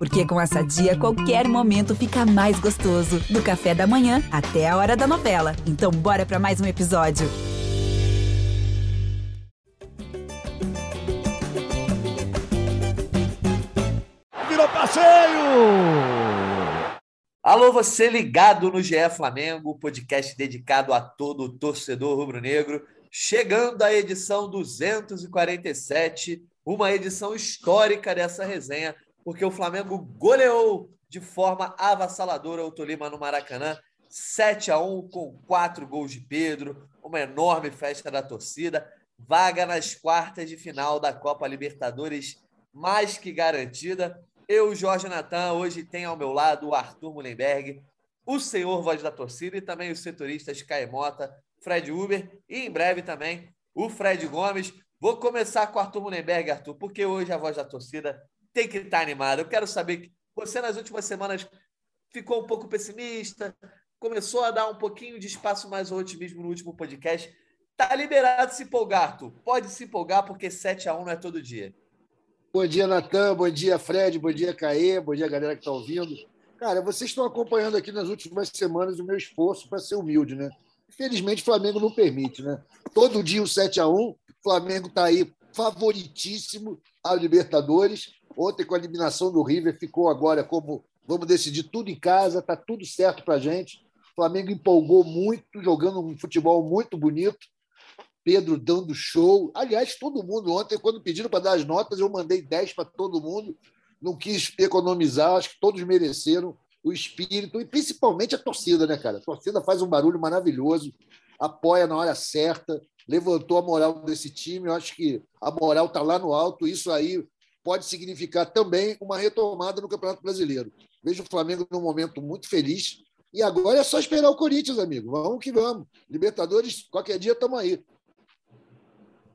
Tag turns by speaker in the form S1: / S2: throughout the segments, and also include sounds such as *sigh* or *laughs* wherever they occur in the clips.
S1: Porque com essa dia, qualquer momento fica mais gostoso. Do café da manhã até a hora da novela. Então, bora para mais um episódio.
S2: Virou passeio!
S3: Alô, você ligado no GE Flamengo, podcast dedicado a todo o torcedor rubro-negro. Chegando à edição 247, uma edição histórica dessa resenha porque o Flamengo goleou de forma avassaladora o Tolima no Maracanã, 7 a 1 com quatro gols de Pedro, uma enorme festa da torcida, vaga nas quartas de final da Copa Libertadores mais que garantida. Eu, Jorge Natan, hoje tenho ao meu lado o Arthur Mullenberg, o senhor voz da torcida e também os setoristas Caemota, Fred Uber e em breve também o Fred Gomes. Vou começar com o Arthur Mullenberg, Arthur, porque hoje a voz da torcida tem que estar animado. Eu quero saber que você, nas últimas semanas, ficou um pouco pessimista, começou a dar um pouquinho de espaço mais ao otimismo no último podcast. Tá liberado se empolgar, Arthur. Pode se empolgar, porque 7 a 1 não é todo dia.
S2: Bom dia, Natan. Bom dia, Fred. Bom dia, Caê. Bom dia, galera que está ouvindo. Cara, vocês estão acompanhando aqui nas últimas semanas o meu esforço para ser humilde, né? Infelizmente, o Flamengo não permite, né? Todo dia o 7 a 1 o Flamengo está aí favoritíssimo a Libertadores. Ontem, com a eliminação do River, ficou agora como vamos decidir tudo em casa, está tudo certo para a gente. O Flamengo empolgou muito, jogando um futebol muito bonito. Pedro dando show. Aliás, todo mundo ontem, quando pediram para dar as notas, eu mandei 10 para todo mundo. Não quis economizar, acho que todos mereceram o espírito e principalmente a torcida, né, cara? A torcida faz um barulho maravilhoso, apoia na hora certa, levantou a moral desse time. Eu acho que a moral está lá no alto. Isso aí pode significar também uma retomada no Campeonato Brasileiro. Vejo o Flamengo num momento muito feliz. E agora é só esperar o Corinthians, amigo. Vamos que vamos. Libertadores, qualquer dia estamos aí.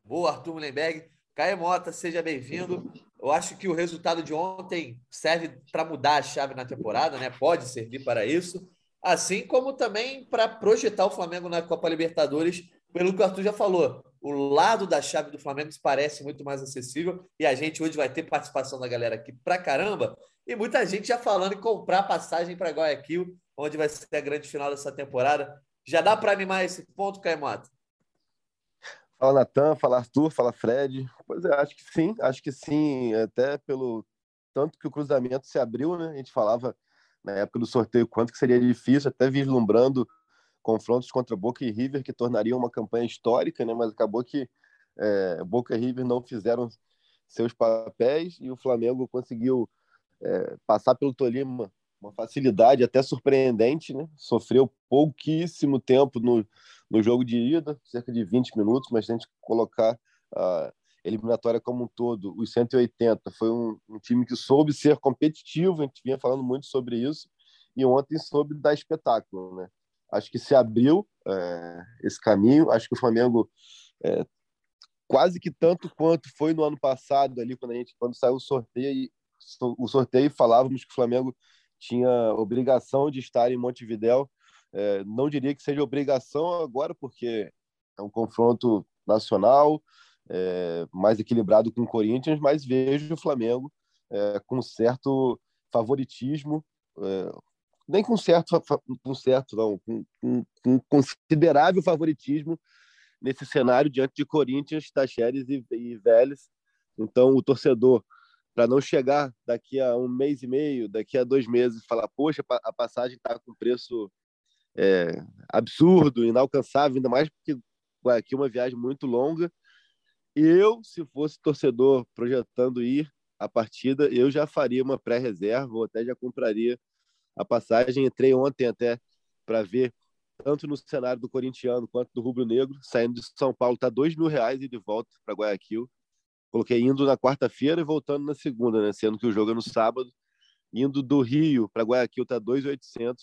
S3: Boa, Arthur Mullenberg. Caio Mota, seja bem-vindo. Eu acho que o resultado de ontem serve para mudar a chave na temporada, né? Pode servir para isso. Assim como também para projetar o Flamengo na Copa Libertadores, pelo que o Arthur já falou o lado da chave do Flamengo parece muito mais acessível e a gente hoje vai ter participação da galera aqui pra caramba e muita gente já falando em comprar passagem para Guayaquil, onde vai ser a grande final dessa temporada. Já dá para animar esse ponto, Caimota?
S4: Fala Natan, fala Arthur, fala Fred. Pois é, acho que sim, acho que sim, até pelo tanto que o cruzamento se abriu, né? A gente falava na época do sorteio quanto que seria difícil, até vislumbrando confrontos contra Boca e River que tornariam uma campanha histórica, né? Mas acabou que é, Boca e River não fizeram seus papéis e o Flamengo conseguiu é, passar pelo Tolima uma facilidade até surpreendente, né? Sofreu pouquíssimo tempo no, no jogo de ida, cerca de 20 minutos, mas se a gente colocar a eliminatória como um todo, os 180, foi um, um time que soube ser competitivo, a gente vinha falando muito sobre isso, e ontem soube dar espetáculo, né? Acho que se abriu é, esse caminho. Acho que o Flamengo é, quase que tanto quanto foi no ano passado ali quando a gente quando saiu o sorteio o sorteio falávamos que o Flamengo tinha obrigação de estar em Montevidéu. É, não diria que seja obrigação agora porque é um confronto nacional é, mais equilibrado com o Corinthians, mas vejo o Flamengo é, com certo favoritismo, é, nem com certo, com certo não, com, com, com considerável favoritismo nesse cenário diante de Corinthians, Tacheres e, e Vélez. Então, o torcedor, para não chegar daqui a um mês e meio, daqui a dois meses, e falar, poxa, a passagem está com preço é, absurdo, inalcançável, ainda mais porque aqui uma viagem muito longa. Eu, se fosse torcedor projetando ir a partida, eu já faria uma pré-reserva, ou até já compraria a passagem. Entrei ontem até para ver tanto no cenário do corintiano quanto do rubro-negro. Saindo de São Paulo está dois mil reais e de volta para Guayaquil. Coloquei indo na quarta-feira e voltando na segunda, né? Sendo que o jogo é no sábado. Indo do Rio para Guayaquil está 2.800.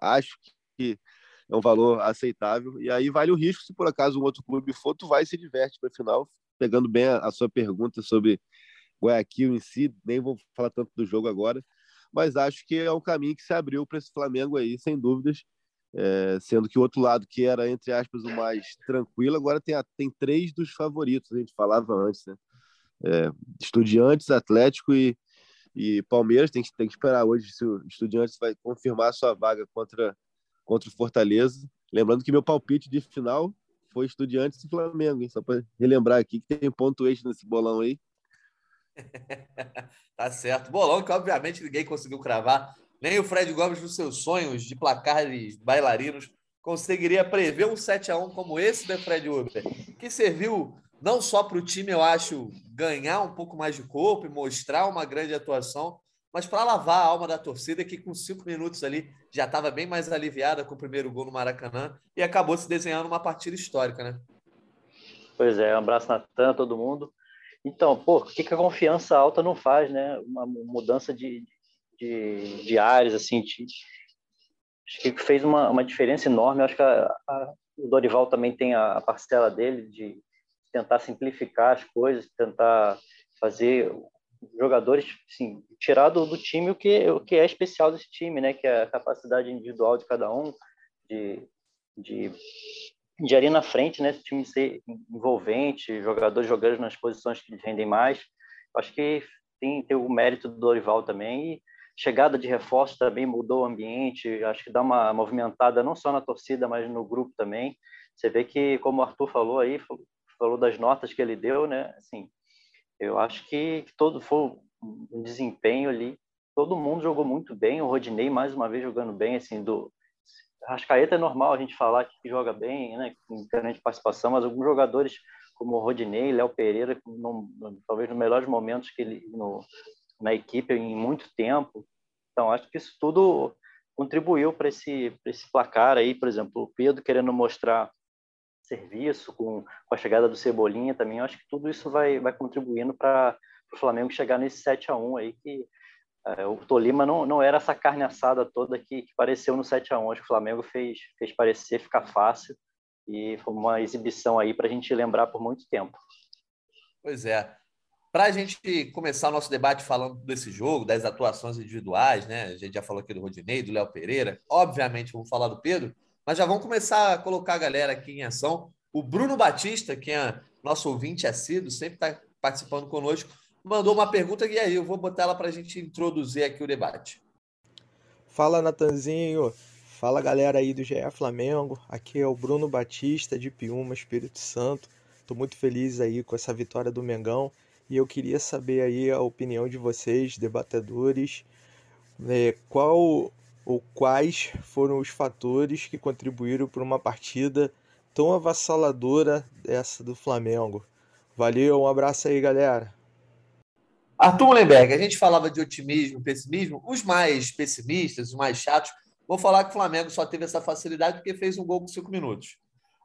S4: Acho que é um valor aceitável. E aí vale o risco se por acaso um outro clube for, tu vai e se diverte para final. Pegando bem a sua pergunta sobre Guayaquil em si, nem vou falar tanto do jogo agora mas acho que é um caminho que se abriu para esse Flamengo aí, sem dúvidas. É, sendo que o outro lado, que era, entre aspas, o mais tranquilo, agora tem, tem três dos favoritos, a gente falava antes, né? É, estudiantes, Atlético e, E Palmeiras tem que, tem que esperar hoje se o Estudiantes vai confirmar sua vaga contra, contra o Fortaleza. Lembrando que meu palpite de final foi Estudiantes e Flamengo, hein? só para relembrar aqui que tem ponto extra nesse bolão aí. *laughs*
S3: tá certo. Bolão que obviamente ninguém conseguiu cravar. Nem o Fred Gomes, nos seus sonhos de placares bailarinos, conseguiria prever um 7 a 1 como esse da Fred Uber, que serviu não só para o time, eu acho, ganhar um pouco mais de corpo e mostrar uma grande atuação, mas para lavar a alma da torcida, que com cinco minutos ali já estava bem mais aliviada com o primeiro gol no Maracanã e acabou se desenhando uma partida histórica, né?
S5: Pois é, um abraço, Natan, todo mundo. Então, pô, o que, que a confiança alta não faz, né? Uma mudança de, de, de áreas, assim, de, acho que fez uma, uma diferença enorme. acho que a, a, o Dorival também tem a, a parcela dele de tentar simplificar as coisas, tentar fazer jogadores, assim, tirar do, do, time o que, o que é especial desse time, né? Que é a capacidade individual de cada um, de, de, de ali na frente, né? Esse time ser envolvente, jogadores jogando nas posições que rendem mais. Acho que tem, tem o mérito do Dorival também e chegada de reforço também mudou o ambiente, acho que dá uma movimentada não só na torcida, mas no grupo também. Você vê que, como o Arthur falou aí, falou das notas que ele deu, né? Assim, eu acho que, todo foi um desempenho ali. Todo mundo jogou muito bem. O Rodinei mais uma vez jogando bem, assim, do Rascaeta é normal a gente falar que joga bem, né? Com grande participação, mas alguns jogadores como Rodinei, Léo Pereira, no, talvez nos melhores momentos que ele no, na equipe em muito tempo. Então acho que isso tudo contribuiu para esse, esse placar aí, por exemplo, o Pedro querendo mostrar serviço, com, com a chegada do Cebolinha também, acho que tudo isso vai, vai contribuindo para o Flamengo chegar nesse 7 a 1 aí, que o Tolima não, não era essa carne assada toda que, que pareceu no 7 a 1 acho que o Flamengo fez, fez parecer ficar fácil e foi uma exibição aí para a gente lembrar por muito tempo.
S3: Pois é. Para a gente começar o nosso debate falando desse jogo, das atuações individuais, né? A gente já falou aqui do Rodinei, do Léo Pereira. Obviamente, vamos falar do Pedro, mas já vamos começar a colocar a galera aqui em ação. O Bruno Batista, que é nosso ouvinte assíduo, sempre está participando conosco, mandou uma pergunta e aí eu vou botar ela para a gente introduzir aqui o debate.
S6: Fala, Natanzinho. Fala, galera aí do GE Flamengo. Aqui é o Bruno Batista, de Piuma, Espírito Santo. Estou muito feliz aí com essa vitória do Mengão e eu queria saber aí a opinião de vocês, debatedores, né, qual ou quais foram os fatores que contribuíram para uma partida tão avassaladora dessa do Flamengo. Valeu, um abraço aí, galera.
S3: Arthur Mullenberg, a gente falava de otimismo, pessimismo. Os mais pessimistas, os mais chatos, vão falar que o Flamengo só teve essa facilidade porque fez um gol com cinco minutos.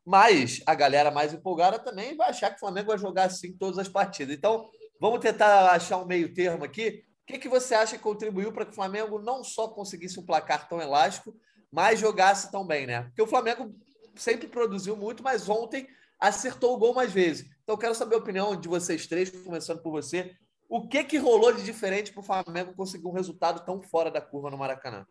S3: Mas a galera mais empolgada também vai achar que o Flamengo vai jogar assim todas as partidas. Então, vamos tentar achar um meio termo aqui que, que você acha que contribuiu para que o Flamengo não só conseguisse um placar tão elástico, mas jogasse tão bem, né? Porque o Flamengo sempre produziu muito, mas ontem acertou o gol mais vezes. Então, quero saber a opinião de vocês três, começando por você. O que, que rolou de diferente para o Flamengo conseguir um resultado tão fora da curva no Maracanã?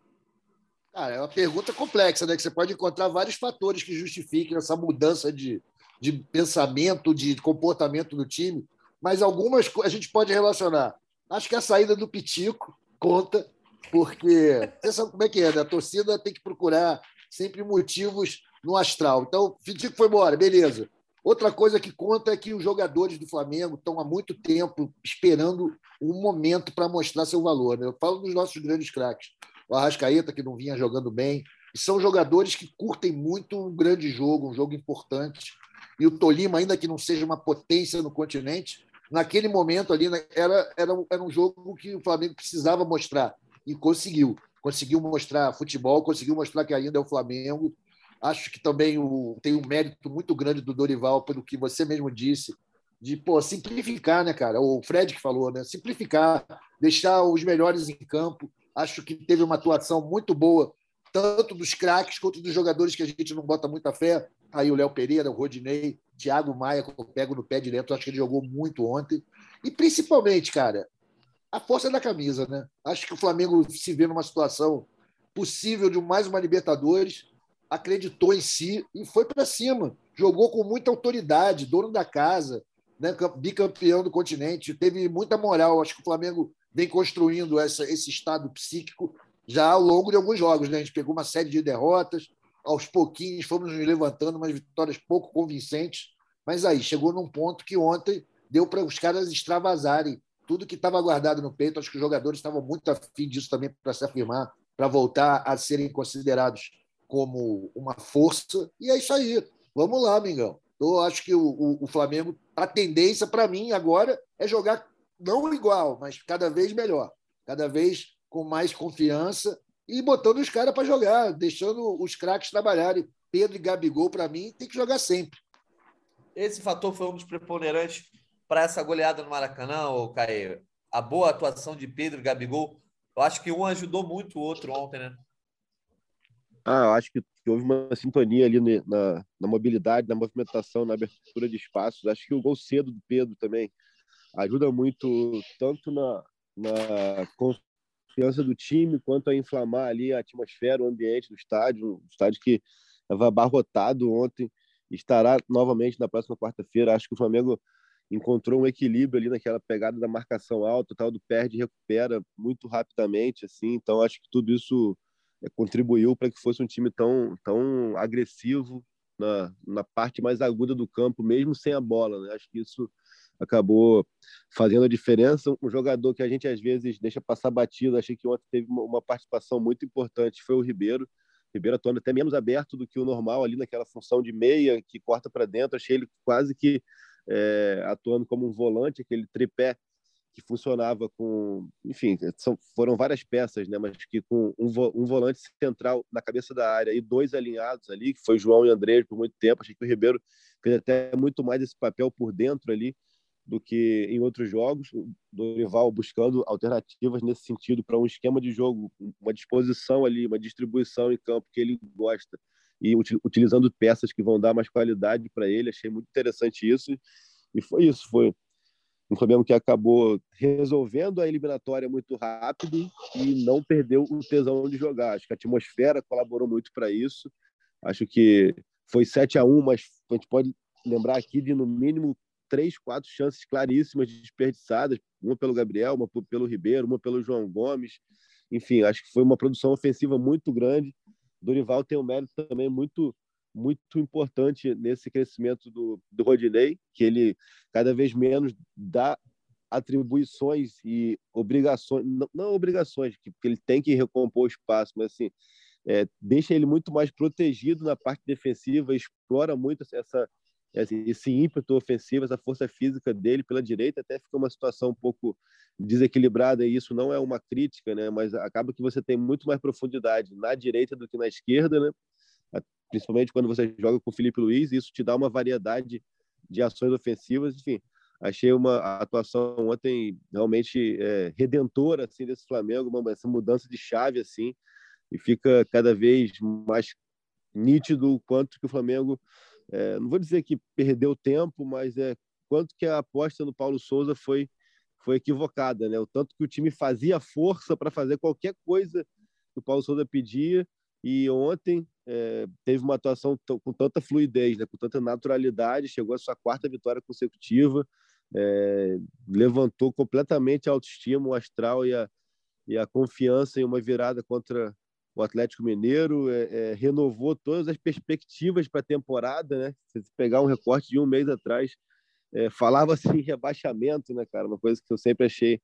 S2: Cara, é uma pergunta complexa, né? Que você pode encontrar vários fatores que justifiquem essa mudança de, de pensamento, de comportamento do time, mas algumas a gente pode relacionar Acho que a saída do Pitico conta, porque *laughs* você sabe como é que é, né? A torcida tem que procurar sempre motivos no astral. Então, o Pitico foi embora, beleza. Outra coisa que conta é que os jogadores do Flamengo estão há muito tempo esperando um momento para mostrar seu valor. Né? Eu falo dos nossos grandes craques. O Arrascaeta, que não vinha jogando bem. São jogadores que curtem muito um grande jogo, um jogo importante. E o Tolima, ainda que não seja uma potência no continente, naquele momento ali né, era, era, era um jogo que o Flamengo precisava mostrar e conseguiu. Conseguiu mostrar futebol, conseguiu mostrar que ainda é o Flamengo. Acho que também o, tem um mérito muito grande do Dorival, pelo que você mesmo disse, de pô, simplificar, né, cara? O Fred que falou, né? Simplificar, deixar os melhores em campo. Acho que teve uma atuação muito boa, tanto dos craques quanto dos jogadores que a gente não bota muita fé. Aí o Léo Pereira, o Rodinei, Thiago Maia, que eu pego no pé direto, acho que ele jogou muito ontem. E principalmente, cara, a força da camisa, né? Acho que o Flamengo se vê numa situação possível de mais uma Libertadores, acreditou em si e foi para cima. Jogou com muita autoridade, dono da casa, né? bicampeão do continente, teve muita moral. Acho que o Flamengo vem construindo essa, esse estado psíquico já ao longo de alguns jogos. Né? A gente pegou uma série de derrotas, aos pouquinhos fomos nos levantando, umas vitórias pouco convincentes, mas aí chegou num ponto que ontem deu para os caras extravasarem tudo que estava guardado no peito. Acho que os jogadores estavam muito afim disso também para se afirmar, para voltar a serem considerados como uma força. E é isso aí. Vamos lá, Mingão. Eu acho que o, o, o Flamengo, a tendência para mim agora é jogar não igual, mas cada vez melhor, cada vez com mais confiança e botando os caras para jogar, deixando os craques trabalharem. Pedro e Gabigol, para mim, tem que jogar sempre.
S3: Esse fator foi um dos preponderantes para essa goleada no Maracanã, ô Caio? A boa atuação de Pedro e Gabigol. Eu acho que um ajudou muito o outro ontem, né?
S4: Ah, eu acho que, houve uma sintonia ali na, na, mobilidade, na movimentação, na abertura de espaços. Acho que o gol cedo do Pedro também ajuda muito, tanto na, na confiança do time, quanto a inflamar ali a atmosfera, o ambiente do estádio. Um estádio que estava abarrotado ontem, estará novamente na próxima quarta-feira. Acho que o Flamengo encontrou um equilíbrio ali naquela pegada da marcação alta, tal do perde e recupera muito rapidamente, assim. Então acho que tudo isso contribuiu para que fosse um time tão tão agressivo na, na parte mais aguda do campo, mesmo sem a bola. Né? Acho que isso acabou fazendo a diferença. Um jogador que a gente às vezes deixa passar batido, achei que ontem teve uma, participação muito importante, foi o Ribeiro. Ribeiro atuando até menos aberto do que o normal ali naquela função de meia que corta para dentro. Achei ele quase que é, atuando como um volante, aquele tripé que funcionava com, enfim, são, foram várias peças, né, mas que com um, vo, um, volante central na cabeça da área e dois alinhados ali, que foi João e André por muito tempo. Achei que o Ribeiro fez até muito mais esse papel por dentro ali do que em outros jogos. O Dorival buscando alternativas nesse sentido para um esquema de jogo, uma disposição ali, uma distribuição em campo que ele gosta e utilizando peças que vão dar mais qualidade para ele. Achei muito interessante isso. E foi isso, foi um Flamengo que acabou resolvendo a eliminatória muito rápido e não perdeu o tesão de jogar. Acho que a atmosfera colaborou muito para isso. Acho que foi 7 a 1 mas a gente pode lembrar aqui de no mínimo três, quatro chances claríssimas desperdiçadas, uma pelo Gabriel, uma pelo Ribeiro, uma pelo João Gomes. Enfim, acho que foi uma produção ofensiva muito grande Dorival tem um mérito também muito muito importante nesse crescimento do, do Rodinei, que ele cada vez menos dá atribuições e obrigações, não, não obrigações, que, porque ele tem que recompor o espaço, mas assim, é, deixa ele muito mais protegido na parte defensiva, explora muito essa, esse ímpeto ofensivo, essa força física dele pela direita, até fica uma situação um pouco desequilibrada, e isso não é uma crítica, né? mas acaba que você tem muito mais profundidade na direita do que na esquerda, né? Principalmente quando você joga com o Felipe Luiz, isso te dá uma variedade de ações ofensivas, enfim. Achei uma atuação ontem realmente é, redentora assim desse Flamengo, uma essa mudança de chave assim, e fica cada vez mais nítido o quanto que o Flamengo é, não vou dizer que perdeu tempo, mas é quanto que a aposta no Paulo Souza foi foi equivocada, né? O tanto que o time fazia força para fazer qualquer coisa que o Paulo Souza pedia e ontem é, teve uma atuação com tanta fluidez, né? Com tanta naturalidade, chegou à sua quarta vitória consecutiva, é, levantou completamente a autoestima, o astral e a, e a confiança em uma virada contra o Atlético Mineiro é, renovou todas as perspectivas para a temporada, né? Se pegar um recorte de um mês atrás, é, falava *laughs* assim rebaixamento, né, cara? Uma coisa que eu sempre achei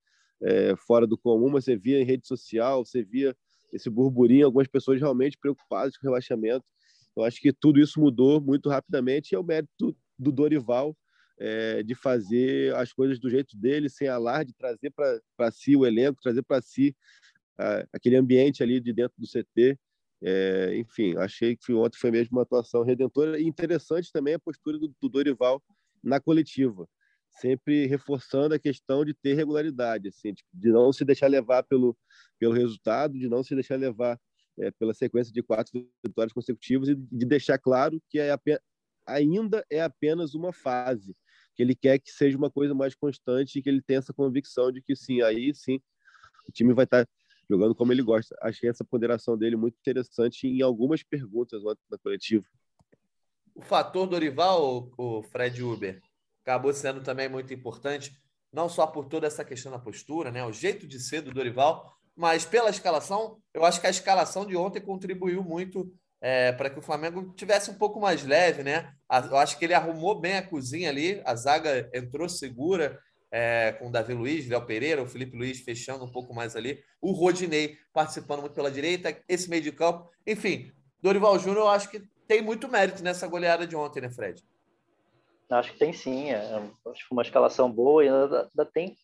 S4: fora do comum, mas você via em rede social, você via esse burburinho, algumas pessoas realmente preocupadas com o rebaixamento. Eu acho que tudo isso mudou muito rapidamente e é o mérito do Dorival é, de fazer as coisas do jeito dele, sem alarde, trazer para si o elenco, trazer para si aquele ambiente ali de dentro do CT. É, enfim, achei que ontem foi mesmo uma atuação redentora e interessante também a postura do, do Dorival na coletiva, sempre reforçando a questão de ter regularidade, assim, de, não se deixar levar pelo, pelo resultado, de não se deixar levar é, pela sequência de quatro vitórias consecutivas e de deixar claro que é ainda é apenas uma fase, que ele quer que seja uma coisa mais constante e que ele tenha essa convicção de que sim, aí sim o time vai estar jogando como ele gosta. Achei essa ponderação dele muito interessante em algumas perguntas na coletiva.
S3: O fator Dorival, o Fred Uber, acabou sendo também muito importante. não só por toda essa questão da postura, né, o jeito de ser do Dorival, mas pela escalação, eu acho que a escalação de ontem contribuiu muito é, para que o Flamengo tivesse um pouco mais leve, né? Eu acho que ele arrumou bem a cozinha ali, a zaga entrou segura, é, com o Davi Luiz, Léo Pereira, o Felipe Luiz fechando um pouco mais ali, o Rodinei participando muito pela direita, esse meio de campo. Enfim, Dorival Júnior, eu acho que tem muito mérito nessa goleada de ontem, né, Fred?
S5: Acho que tem sim. É, acho que uma escalação boa e ainda, ainda tem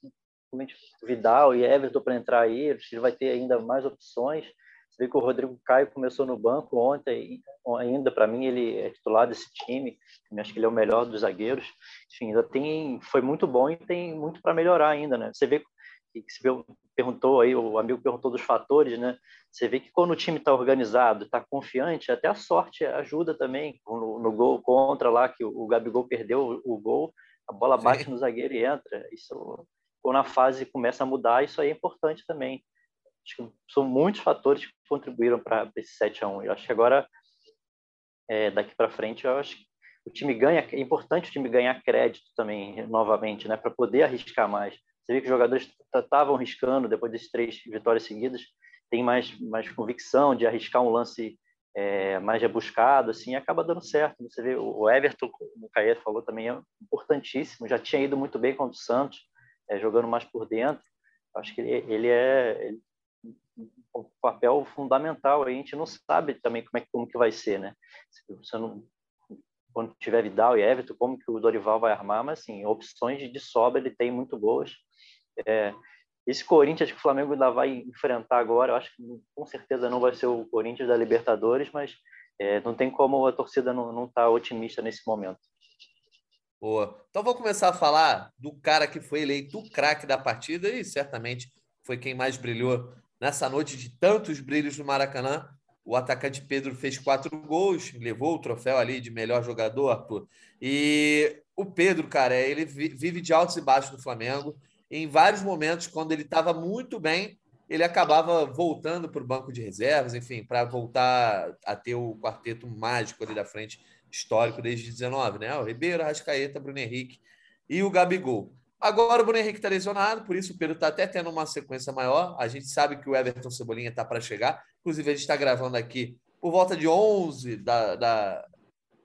S5: Vidal e Everton para entrar aí. Ele vai ter ainda mais opções. Você vê que o Rodrigo Caio começou no banco ontem, ainda para mim ele é titular desse time. Acho que ele é o melhor dos zagueiros. Enfim, ainda tem, foi muito bom e tem muito para melhorar ainda, né? Você vê que se perguntou aí, o amigo perguntou dos fatores, né? Você vê que quando o time está organizado, está confiante, até a sorte ajuda também. No, no, gol contra lá, que o, Gabigol perdeu o, o gol, a bola bate Sim. no zagueiro e entra. Isso, quando a fase começa a mudar, isso aí é importante também. Acho que são muitos fatores que contribuíram para esse 7 a 1 Eu acho que agora, é, daqui para frente, eu acho que o time ganha, é importante o time ganhar crédito também, novamente, né, para poder arriscar mais. Você vê que os jogadores estavam arriscando depois desses três vitórias seguidas, tem mais, mais convicção de arriscar um lance é, mais rebuscado, assim, acaba dando certo. Você vê o Everton, como o Caio falou, também é importantíssimo, já tinha ido muito bem contra o Santos, é, jogando mais por dentro. Acho que ele, ele é ele, um papel fundamental. A gente não sabe também como é como que vai ser, né? Você não, quando tiver Vidal e Everton, como que o Dorival vai armar, mas assim, opções de sobra ele tem muito boas. É, esse Corinthians que o Flamengo ainda vai enfrentar agora, eu acho que com certeza não vai ser o Corinthians da Libertadores, mas é, não tem como a torcida não estar tá otimista nesse momento.
S3: Boa. Então vou começar a falar do cara que foi eleito o craque da partida e certamente foi quem mais brilhou nessa noite de tantos brilhos no Maracanã. O atacante Pedro fez quatro gols, levou o troféu ali de melhor jogador, Arthur. E o Pedro, cara, ele vive de altos e baixos no Flamengo em vários momentos, quando ele estava muito bem, ele acabava voltando para o banco de reservas, enfim, para voltar a ter o quarteto mágico ali da frente, histórico desde 19, né? O Ribeiro, Rascaeta, Bruno Henrique e o Gabigol. Agora o Bruno Henrique está lesionado, por isso o Pedro está até tendo uma sequência maior. A gente sabe que o Everton Cebolinha está para chegar. Inclusive, a gente está gravando aqui por volta de 11 da, da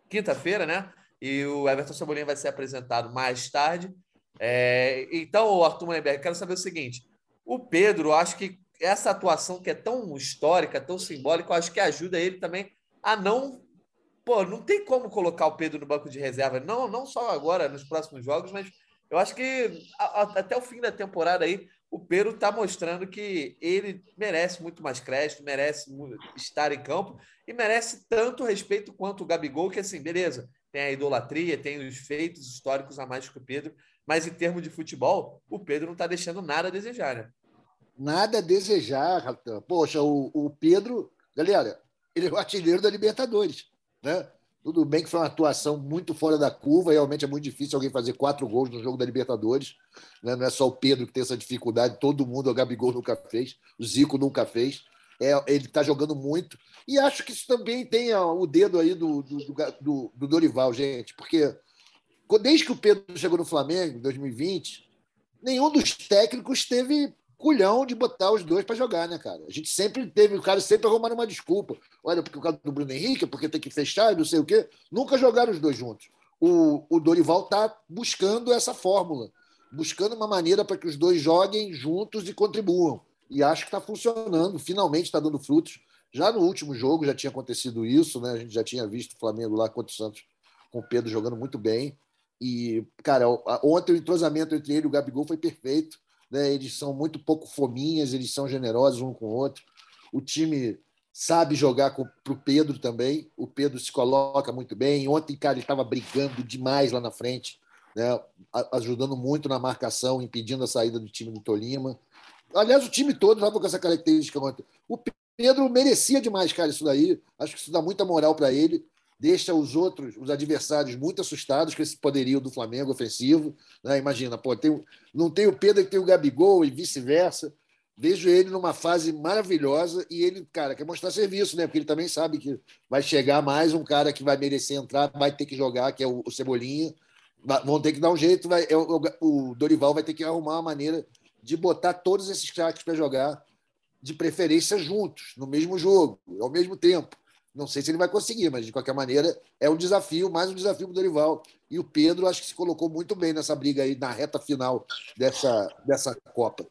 S3: quinta-feira, né? E o Everton Cebolinha vai ser apresentado mais tarde. É, então, Arthur Mullenberg, quero saber o seguinte: o Pedro, acho que essa atuação que é tão histórica, tão simbólica, acho que ajuda ele também a não. Pô, não tem como colocar o Pedro no banco de reserva, não, não só agora, nos próximos jogos, mas eu acho que a, a, até o fim da temporada aí, o Pedro está mostrando que ele merece muito mais crédito, merece estar em campo e merece tanto respeito quanto o Gabigol, que assim, beleza, tem a idolatria, tem os feitos históricos a mais que o Pedro, mas em termos de futebol, o Pedro não está deixando nada a desejar, né?
S2: Nada a desejar. Poxa, o, o Pedro, galera, ele é o artilheiro da Libertadores, né? Tudo bem que foi uma atuação muito fora da curva, realmente é muito difícil alguém fazer quatro gols no jogo da Libertadores. Né? Não é só o Pedro que tem essa dificuldade, todo mundo, o Gabigol nunca fez, o Zico nunca fez. É, ele está jogando muito. E acho que isso também tem o dedo aí do, do, do, do Dorival, gente, porque desde que o Pedro chegou no Flamengo, em 2020, nenhum dos técnicos teve culhão de botar os dois para jogar, né, cara? A gente sempre teve, o cara sempre arrumando uma desculpa. Olha, porque o caso do Bruno Henrique, porque tem que fechar, não sei o quê. Nunca jogaram os dois juntos. O, o Dorival está buscando essa fórmula, buscando uma maneira para que os dois joguem juntos e contribuam. E acho que está funcionando, finalmente está dando frutos. Já no último jogo já tinha acontecido isso, né? A gente já tinha visto o Flamengo lá contra o Santos com o Pedro jogando muito bem. E, cara, ontem o entrosamento entre ele e o Gabigol foi perfeito. Né? Eles são muito pouco fominhas, eles são generosos um com o outro. O time sabe jogar para o Pedro também. O Pedro se coloca muito bem. Ontem, cara, ele estava brigando demais lá na frente, né? ajudando muito na marcação, impedindo a saída do time do Tolima. Aliás, o time todo estava com essa característica ontem. O Pedro merecia demais, cara, isso daí. Acho que isso dá muita moral para ele deixa os outros, os adversários, muito assustados com esse poderio do Flamengo ofensivo. Né? Imagina, pô, tem, não tem o Pedro que tem o Gabigol e vice-versa. Vejo ele numa fase maravilhosa e ele, cara, quer mostrar serviço, né? Porque ele também sabe que vai chegar mais um cara que vai merecer entrar, vai ter que jogar, que é o, o Cebolinha. vão ter que dar um jeito. Vai, o Dorival vai ter que arrumar uma maneira de botar todos esses craques para jogar, de preferência juntos, no mesmo jogo, ao mesmo tempo. Não sei se ele vai conseguir, mas de qualquer maneira é um desafio, mais um desafio para o Dorival. E o Pedro acho que se colocou muito bem nessa briga aí na reta final dessa, dessa Copa.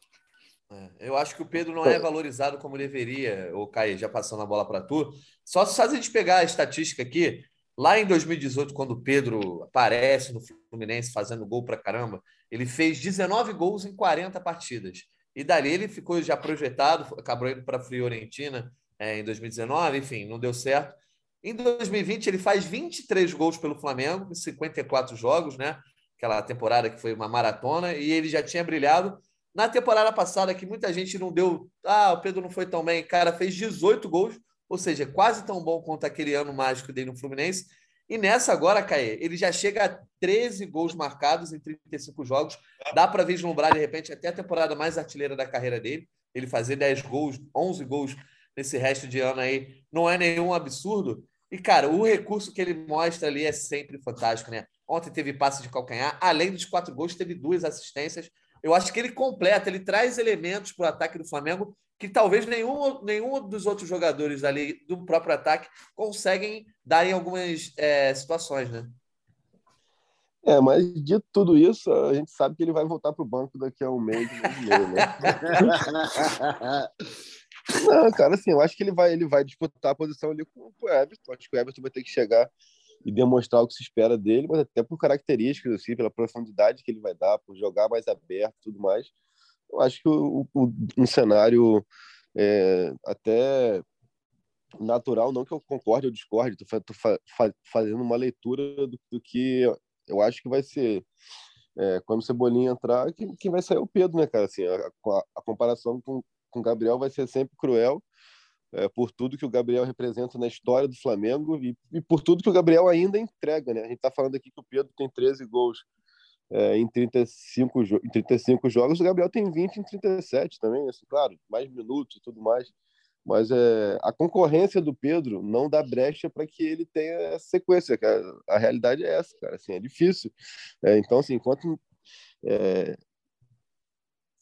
S3: É, eu acho que o Pedro não é valorizado como deveria, o Caio, já passando a bola para tu. Só se a gente pegar a estatística aqui, lá em 2018, quando o Pedro aparece no Fluminense fazendo gol para caramba, ele fez 19 gols em 40 partidas. E dali ele ficou já projetado, acabou indo para a Fiorentina é, em 2019, enfim, não deu certo. Em 2020, ele faz 23 gols pelo Flamengo, em 54 jogos, né? Aquela temporada que foi uma maratona, e ele já tinha brilhado na temporada passada, que muita gente não deu. Ah, o Pedro não foi tão bem. Cara, fez 18 gols, ou seja, quase tão bom quanto aquele ano mágico dele no Fluminense. E nessa agora, Caê, ele já chega a 13 gols marcados em 35 jogos. Dá para vislumbrar, de repente, até a temporada mais artilheira da carreira dele. Ele fazer 10 gols, 11 gols nesse resto de ano aí, não é nenhum absurdo. E, cara, o recurso que ele mostra ali é sempre fantástico, né? Ontem teve passe de calcanhar, além dos quatro gols, teve duas assistências eu acho que ele completa, ele traz elementos para o ataque do Flamengo que talvez nenhum, nenhum dos outros jogadores ali do próprio ataque conseguem dar em algumas é, situações, né?
S4: É, mas de tudo isso, a gente sabe que ele vai voltar para o banco daqui a um mês, um mês né? *laughs* *laughs* Não, cara, assim, eu acho que ele vai, ele vai disputar a posição ali com o Everton. Acho que o Everton vai ter que chegar e demonstrar o que se espera dele, mas até por características, assim, pela profundidade que ele vai dar, por jogar mais aberto tudo mais. Eu acho que o, o, um cenário é, até natural, não que eu concorde ou discorde, estou fa fa fazendo uma leitura do, do, que eu acho que vai ser. É, quando o Cebolinha entrar, quem, quem vai sair é o Pedro, né, cara? Assim, a, a, a comparação com, com o Gabriel vai ser sempre cruel, é, por tudo que o Gabriel representa na história do Flamengo e, e por tudo que o Gabriel ainda entrega. Né? A gente está falando aqui que o Pedro tem 13 gols é, em, 35 em 35 jogos, o Gabriel tem 20 em 37 também, assim, claro, mais minutos e tudo mais. Mas é, a concorrência do Pedro não dá brecha para que ele tenha sequência. Cara. A realidade é essa, cara. Assim, é difícil. É, então, assim, enquanto é,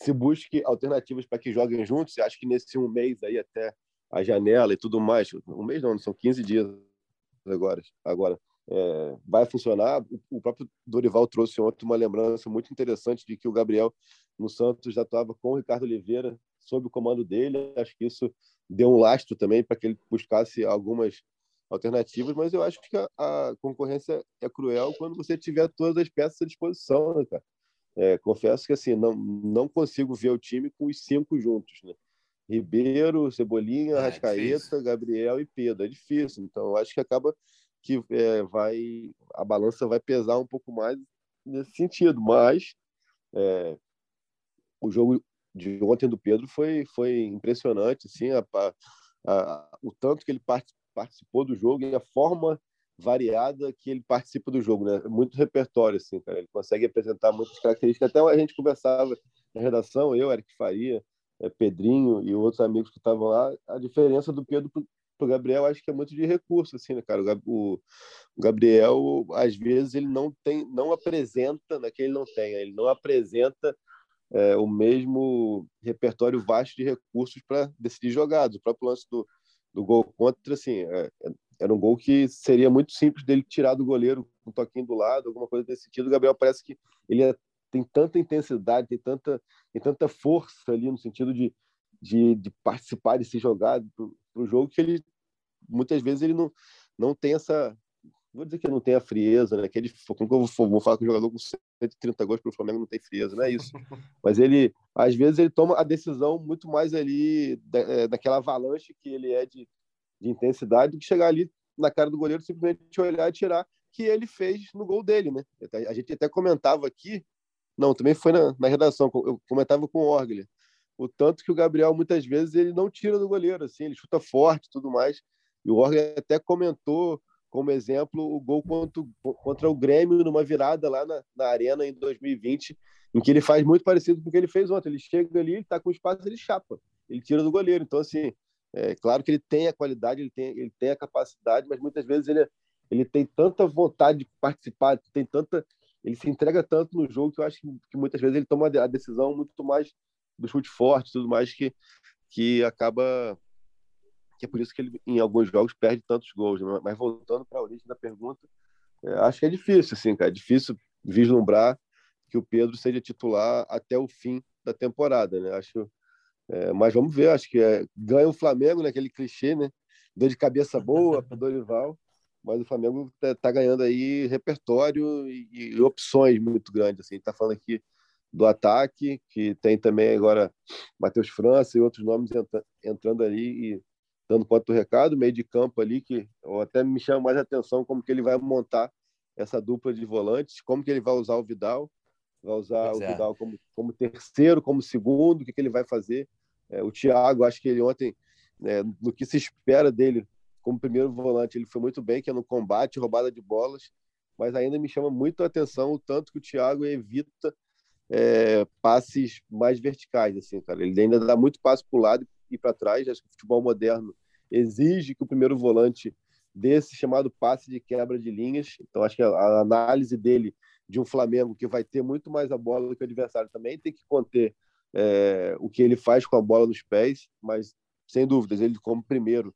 S4: se busque alternativas para que joguem juntos, acho que nesse um mês aí até a janela e tudo mais. Um mês não, são 15 dias agora. Agora, é, vai funcionar. O próprio Dorival trouxe ontem uma lembrança muito interessante de que o Gabriel no Santos já estava com o Ricardo Oliveira sob o comando dele. Acho que isso deu um lastro também para que ele buscasse algumas alternativas, mas eu acho que a, a, concorrência é cruel quando você tiver todas as peças à disposição, né, cara? É, confesso que assim não não consigo ver o time com os cinco juntos, né? Ribeiro, Cebolinha, é, Rascaeta, Gabriel e Pedro. É difícil. Então, acho que acaba que é, vai a balança vai pesar um pouco mais nesse sentido. Mas é, o jogo de ontem do Pedro foi, foi impressionante. Assim, a, a, a, o tanto que ele participou do jogo e a forma variada que ele participa do jogo, né? Muito repertório, assim, cara. Ele consegue apresentar muitas características. Até a gente conversava na redação, eu, Eric Faria, é, Pedrinho e outros amigos que estavam lá, a diferença do Pedro para o Gabriel acho que é muito de recurso, assim, né, cara? O, o Gabriel, às vezes, ele não tem, não apresenta, não é que ele não tenha, ele não apresenta é, o mesmo repertório vasto de recursos para decidir jogadas. O próprio lance do, do gol contra, assim, é, é, era um gol que seria muito simples dele tirar do goleiro um toquinho do lado, alguma coisa nesse sentido. O Gabriel parece que ele é tem tanta intensidade, tem tanta, tem tanta força ali no sentido de, de, de participar, de se jogar para o jogo, que ele muitas vezes ele não, não tem essa. Vou dizer que não tem a frieza, né? Que ele, como eu vou, vou falar que o jogador com 130 gols para o Flamengo não tem frieza, não é isso. *laughs* Mas ele, às vezes, ele toma a decisão muito mais ali da, é, daquela avalanche que ele é de, de intensidade, do que chegar ali na cara do goleiro simplesmente olhar e tirar, que ele fez no gol dele, né? A gente até comentava aqui não, também foi na, na redação. Eu comentava com o Orgler. O tanto que o Gabriel, muitas vezes, ele não tira do goleiro, assim, ele chuta forte tudo mais. E o Orgler até comentou, como exemplo, o gol contra, contra o Grêmio numa virada lá na, na Arena em 2020, em que ele faz muito parecido com o que ele fez ontem. Ele chega ali, ele está com espaço, ele chapa, ele tira do goleiro. Então, assim, é claro que ele tem a qualidade, ele tem, ele tem a capacidade, mas muitas vezes ele, ele tem tanta vontade de participar, tem tanta ele se entrega tanto no jogo que eu acho que, que muitas vezes ele toma a decisão muito mais do chute forte, tudo mais que que acaba que é por isso que ele em alguns jogos perde tantos gols. Né? Mas voltando para a origem da pergunta, é, acho que é difícil, assim, cara, é difícil vislumbrar que o Pedro seja titular até o fim da temporada, né? Acho, é, mas vamos ver, acho que é, ganha o Flamengo, naquele né, clichê, né? Dor de cabeça boa para Dorival mas o Flamengo está tá ganhando aí repertório e, e, opções muito grandes. Assim, está falando aqui do ataque, que tem também agora Matheus França e outros nomes entra, entrando ali e dando conta do recado, meio de campo ali, que até me chama mais atenção como que ele vai montar essa dupla de volantes, como que ele vai usar o Vidal, vai usar pois o é. Vidal como, como terceiro, como segundo, o que, que ele vai fazer. É, o Thiago, acho que ele ontem, é, no que se espera dele, como primeiro volante, ele foi muito bem, que é no combate, roubada de bolas, mas ainda me chama muito a atenção o tanto que o Thiago evita é, passes mais verticais, assim, cara. Ele ainda dá muito passo para o lado e para trás. Acho que o futebol moderno exige que o primeiro volante dê esse chamado passe de quebra de linhas. Então, acho que a análise dele de um Flamengo que vai ter muito mais a bola do que o adversário também tem que conter é, o que ele faz com a bola nos pés, mas sem dúvidas, ele como primeiro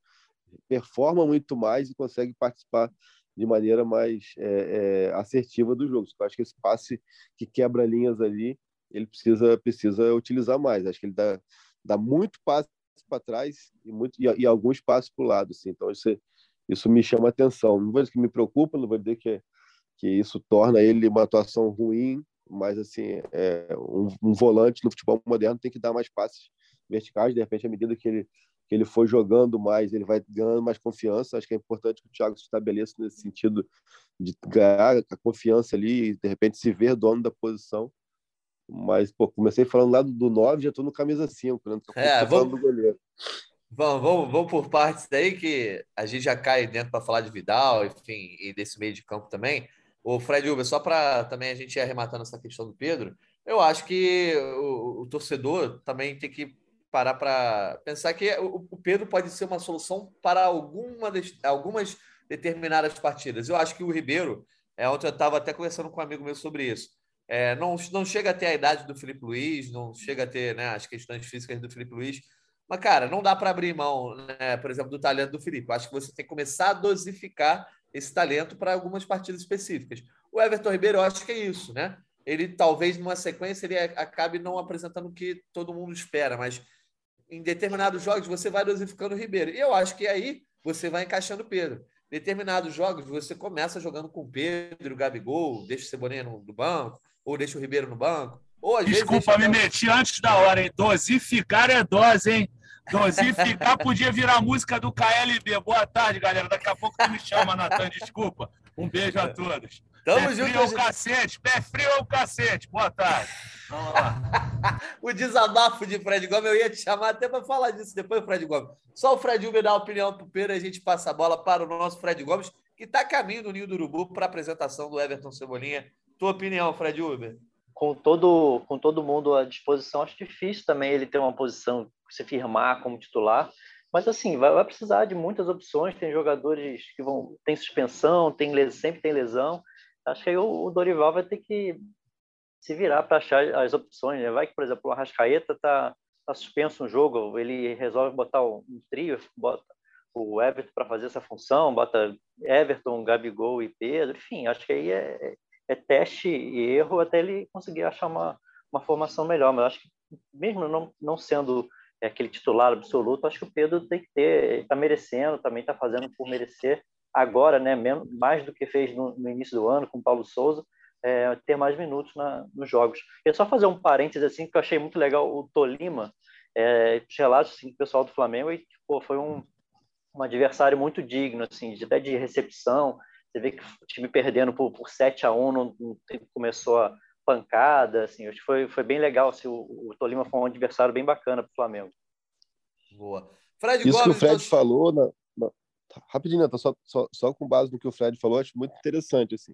S4: performa muito mais e consegue participar de maneira mais é, é, assertiva do jogo. Eu acho que esse passe que quebra linhas ali, ele precisa precisa utilizar mais. Acho que ele dá, dá muito passe para trás e, muito, e, e alguns passos para o lado. Assim. Então, isso, isso me chama atenção. Não vou dizer que me preocupa, não vou dizer que, que isso torna ele uma atuação ruim, mas assim é, um, um volante no futebol moderno tem que dar mais passes verticais. De repente, à medida que ele que ele foi jogando mais, ele vai ganhando mais confiança. Acho que é importante que o Thiago se estabeleça nesse sentido de ganhar a confiança ali e, de repente, se ver dono da posição. Mas, pô, comecei falando lá do 9, já estou no camisa 5, né?
S3: é, vamos, do goleiro. Vamos, vamos, vamos por partes daí, que a gente já cai dentro para falar de Vidal, enfim, e desse meio de campo também. O Fred Uber, só para também a gente ir arrematando essa questão do Pedro, eu acho que o, o torcedor também tem que parar para pensar que o, o Pedro pode ser uma solução para alguma algumas determinadas partidas. Eu acho que o Ribeiro, é, ontem eu estava até conversando com um amigo meu sobre isso, é, não, não chega a ter a idade do Felipe Luiz, não chega a ter né, as questões físicas do Felipe Luiz, mas, cara, não dá para abrir mão, né, por exemplo, do talento do Felipe. Eu acho que você tem que começar a dosificar esse talento para algumas partidas específicas. O Everton Ribeiro, eu acho que é isso, né? Ele talvez numa sequência ele acabe não apresentando o que todo mundo espera, mas em determinados jogos você vai dosificando o Ribeiro. E eu acho que aí você vai encaixando o Pedro. Determinados jogos você começa jogando com o Pedro, o Gabigol, deixa o Cebolinha no, no banco, ou deixa o Ribeiro no banco. Ou,
S7: Desculpa, me meti antes da hora, hein? Dosificar é dose, hein? Dosificar podia virar música do KLB. Boa tarde, galera. Daqui a pouco tu me chama, Natan. Desculpa. Um beijo a todos. Tamo pé junto. Frio é o cacete, pé frio é o cacete. Boa tarde. Vamos
S3: lá. *laughs* o desabafo de Fred Gomes, eu ia te chamar até para falar disso depois, Fred Gomes. Só o Fred Uber dá a opinião pro Pedro e a gente passa a bola para o nosso Fred Gomes, que está caminho do Ninho do Urubu para a apresentação do Everton Cebolinha. Tua opinião, Fred Uber?
S5: Com todo, com todo mundo à disposição, acho difícil também ele ter uma posição, se firmar como titular. Mas assim, vai, vai, precisar de muitas opções. Tem jogadores que vão. Tem suspensão, tem, sempre tem lesão acho que aí o, Dorival vai ter que se virar para achar as opções. Né? Vai que, por exemplo, o Arrascaeta está tá suspenso um jogo, ele resolve botar um trio, bota o Everton para fazer essa função, bota Everton, Gabigol e Pedro, enfim, acho que aí é, é teste e erro até ele conseguir achar uma, uma formação melhor. Mas acho que, mesmo não, não sendo aquele titular absoluto, acho que o Pedro tem que ter, está merecendo, também está fazendo por merecer agora, né, mais do que fez no, no início do ano com o Paulo Souza, é, ter mais minutos na, nos jogos. Eu só fazer um parênteses assim que eu achei muito legal o Tolima, é, relatos assim, do pessoal do Flamengo e tipo, foi um, um adversário muito digno, assim, de, até de recepção. Você vê que o time perdendo por, por 7 a 1 no, no tempo começou a pancada, assim, acho que foi, foi bem legal. Assim, o, o Tolima foi um adversário bem bacana para o Flamengo.
S3: Boa.
S4: Fred Isso Gomes, que o Fred falou, na, rapidinho, tá só, só, só com base no que o Fred falou, acho muito interessante, assim,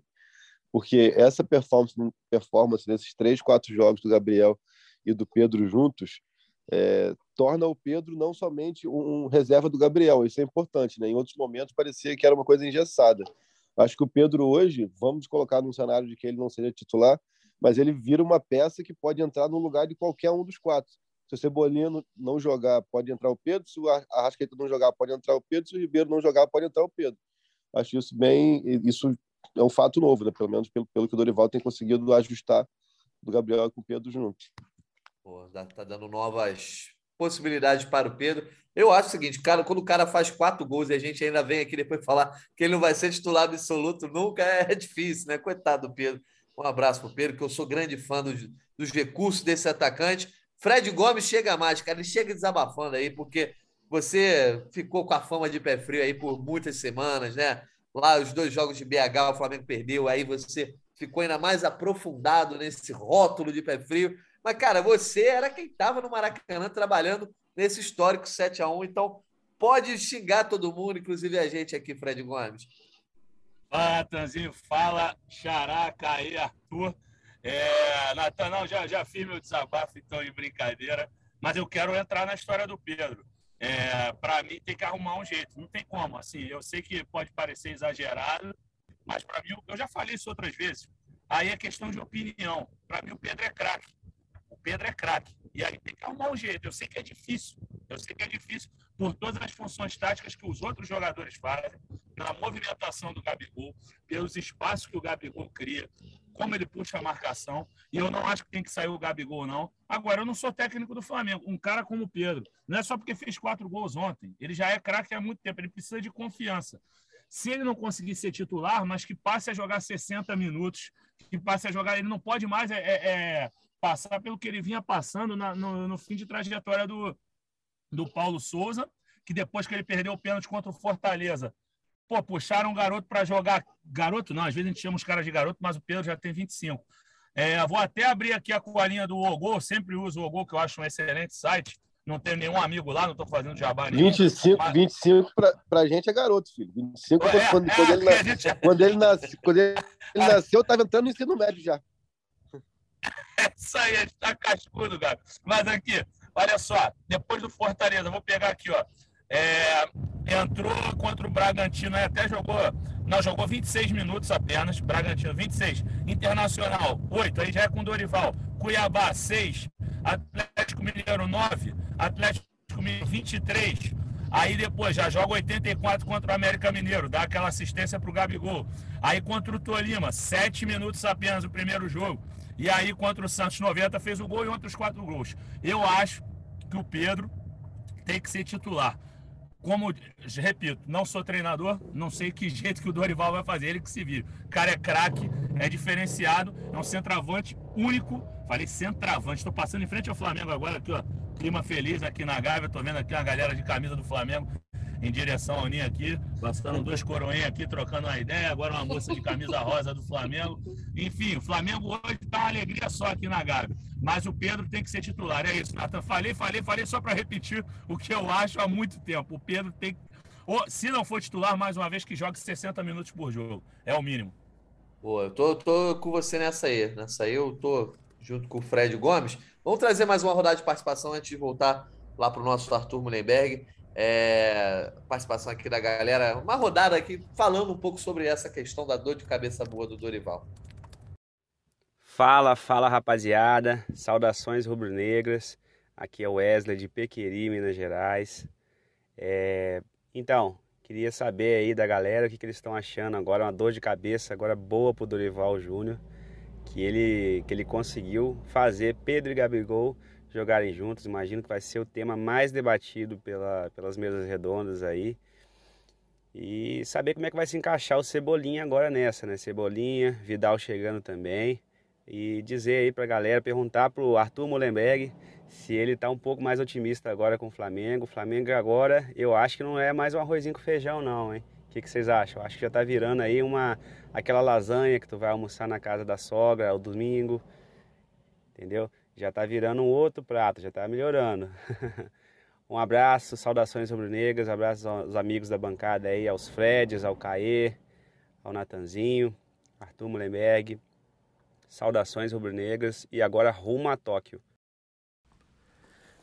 S4: porque essa performance, performance desses três, quatro jogos do Gabriel e do Pedro juntos é, torna o Pedro não somente um, um, reserva do Gabriel, isso é importante, né? Em outros momentos parecia que era uma coisa engessada, Acho que o Pedro hoje, vamos colocar num cenário de que ele não seja titular, mas ele vira uma peça que pode entrar no lugar de qualquer um dos quatro. Se o Cebolinha não jogar, pode entrar o Pedro. Se o Arrascaeta não jogar, pode entrar o Pedro. Se o Ribeiro não jogar, pode entrar o Pedro. Acho isso bem. Isso é um fato novo, né? pelo menos pelo, pelo que o Dorival tem conseguido ajustar do Gabriel com o Pedro juntos.
S3: Pô, tá dando novas possibilidades para o Pedro. Eu acho o seguinte, cara, quando o cara faz quatro gols e a gente ainda vem aqui depois falar que ele não vai ser titular absoluto nunca, é *laughs* difícil, né? Coitado do Pedro. Um abraço para o Pedro, que eu sou grande fã dos, dos recursos desse atacante. Fred Gomes chega mais, cara, ele chega desabafando aí, porque você ficou com a fama de pé frio aí por muitas semanas, né? Lá os dois jogos de BH, o Flamengo perdeu, aí você ficou ainda mais aprofundado nesse rótulo de pé frio. Mas, cara, você era quem estava no Maracanã trabalhando nesse histórico 7 a 1 então pode xingar todo mundo, inclusive a gente aqui, Fred Gomes.
S7: Fala, Tanzinho, fala, Xará, Caê, Arthur. É, Natan, não, já, já fiz meu desabafo, então, em brincadeira, mas eu quero entrar na história do Pedro. É, para mim, tem que arrumar um jeito, não tem como. Assim, eu sei que pode parecer exagerado, mas para mim, eu já falei isso outras vezes. Aí é questão de opinião. Para mim, o Pedro é craque. Pedro é craque. E aí tem que arrumar um jeito. Eu sei que é difícil. Eu sei que é difícil por todas as funções táticas que os outros jogadores fazem, pela movimentação do Gabigol, pelos espaços que o Gabigol cria, como ele puxa a marcação. E eu não acho que tem que sair o Gabigol, não. Agora, eu não sou técnico do Flamengo. Um cara como o Pedro, não é só porque fez quatro gols ontem. Ele já é craque há muito tempo. Ele precisa de confiança. Se ele não conseguir ser titular, mas que passe a jogar 60 minutos, que passe a jogar. Ele não pode mais é, é, é passar pelo que ele vinha passando na, no, no, fim de trajetória do, do Paulo Souza, que depois que ele perdeu o pênalti contra o Fortaleza, pô, puxaram um garoto para jogar. Garoto não, às vezes a gente chama os caras de garoto, mas o Pedro já tem 25. É, vou até abrir aqui a colinha do Ogol, sempre uso o Ogol, que eu acho um excelente site. Não tenho nenhum amigo lá, não estou fazendo jabá nenhum.
S4: 25, mas... 25 para a gente é garoto, filho. 25 é, quando, é, quando, ele, *laughs* nas... gente... quando, ele, nasce, quando ele nasceu, estava entrando no ensino médio já. *laughs*
S7: Isso aí, a gente tá cascudo, cara. Mas aqui, olha só, depois do Fortaleza, vou pegar aqui, ó. É, entrou contra o Bragantino, até jogou, não, jogou 26 minutos apenas, Bragantino 26, Internacional 8, aí já é com Dorival, Cuiabá 6, Atlético Mineiro 9, Atlético Mineiro 23, aí depois já joga 84 contra o América Mineiro, dá aquela assistência pro Gabigol, aí contra o Tolima, 7 minutos apenas o primeiro jogo, e aí, contra o Santos 90, fez o gol e outros quatro gols. Eu acho que o Pedro tem que ser titular. Como, repito, não sou treinador, não sei que *laughs* jeito que o Dorival vai fazer, ele que se vira. O cara é craque, é diferenciado, é um centroavante único. Falei centroavante, estou passando em frente ao Flamengo agora, aqui, ó. Clima feliz aqui na Gávea, tô vendo aqui uma galera de camisa do Flamengo em direção ao Ninho aqui, passando dois coroinhas aqui, trocando uma ideia, agora uma moça de camisa rosa do Flamengo. Enfim, o Flamengo hoje tá uma alegria só aqui na Gávea. Mas o Pedro tem que ser titular. É isso, Nathan. Falei, falei, falei só para repetir o que eu acho há muito tempo. O Pedro tem que. Ou, se não for titular, mais uma vez que jogue 60 minutos por jogo. É o mínimo.
S3: Pô, eu tô, tô com você nessa aí. Nessa aí eu tô junto com o Fred Gomes. Vamos trazer mais uma rodada de participação antes de voltar lá para o nosso Arthur Mullenberg é, participação aqui da galera, uma rodada aqui falando um pouco sobre essa questão da dor de cabeça boa do Dorival.
S8: Fala, fala rapaziada, saudações rubro-negras, aqui é o Wesley de Pequeri, Minas Gerais. É, então, queria saber aí da galera o que, que eles estão achando agora, uma dor de cabeça agora boa pro Dorival Júnior, que ele, que ele conseguiu fazer Pedro e Gabigol jogarem juntos. Imagino que vai ser o tema mais debatido pela, pelas mesas redondas aí. E saber como é que vai se encaixar o Cebolinha agora nessa, né? Cebolinha, Vidal chegando também. E dizer aí pra galera, perguntar pro Arthur Mullenberg se ele tá um pouco mais otimista agora com o Flamengo. O Flamengo agora, eu acho que não é mais um arrozinho com feijão não, hein? O que, que vocês acham? Eu acho que já tá virando aí uma aquela lasanha que tu vai almoçar na casa da sogra ao domingo. Entendeu? Já está virando um outro prato, já está melhorando. *laughs* um abraço, saudações rubro-negras, abraços aos amigos da bancada aí, aos Freds, ao Caê, ao Natanzinho, Arthur Mullenberg. Saudações rubro-negras e agora rumo a Tóquio.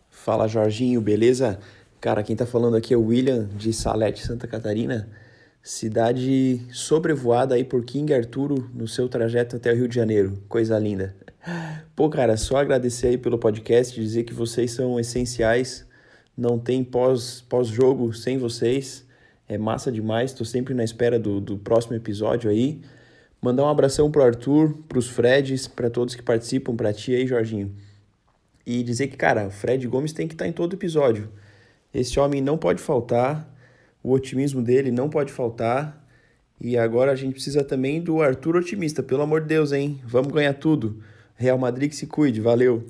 S9: Fala Jorginho, beleza? Cara, quem tá falando aqui é o William de Salete, Santa Catarina.
S6: Cidade sobrevoada aí por King Arturo no seu trajeto até o Rio de Janeiro. Coisa linda. Pô, cara, só agradecer aí pelo podcast, dizer que vocês são essenciais. Não tem pós, pós-jogo sem vocês. É massa demais. Tô sempre na espera do, do próximo episódio aí. Mandar um abração pro Arthur, pros Freds, para todos que participam, pra ti aí, Jorginho. E dizer que, cara, o Fred Gomes tem que estar tá em todo episódio. Esse homem não pode faltar, o otimismo dele não pode faltar. E agora a gente precisa também do Arthur otimista, pelo amor de Deus, hein? Vamos ganhar tudo. Real Madrid que se cuide, valeu.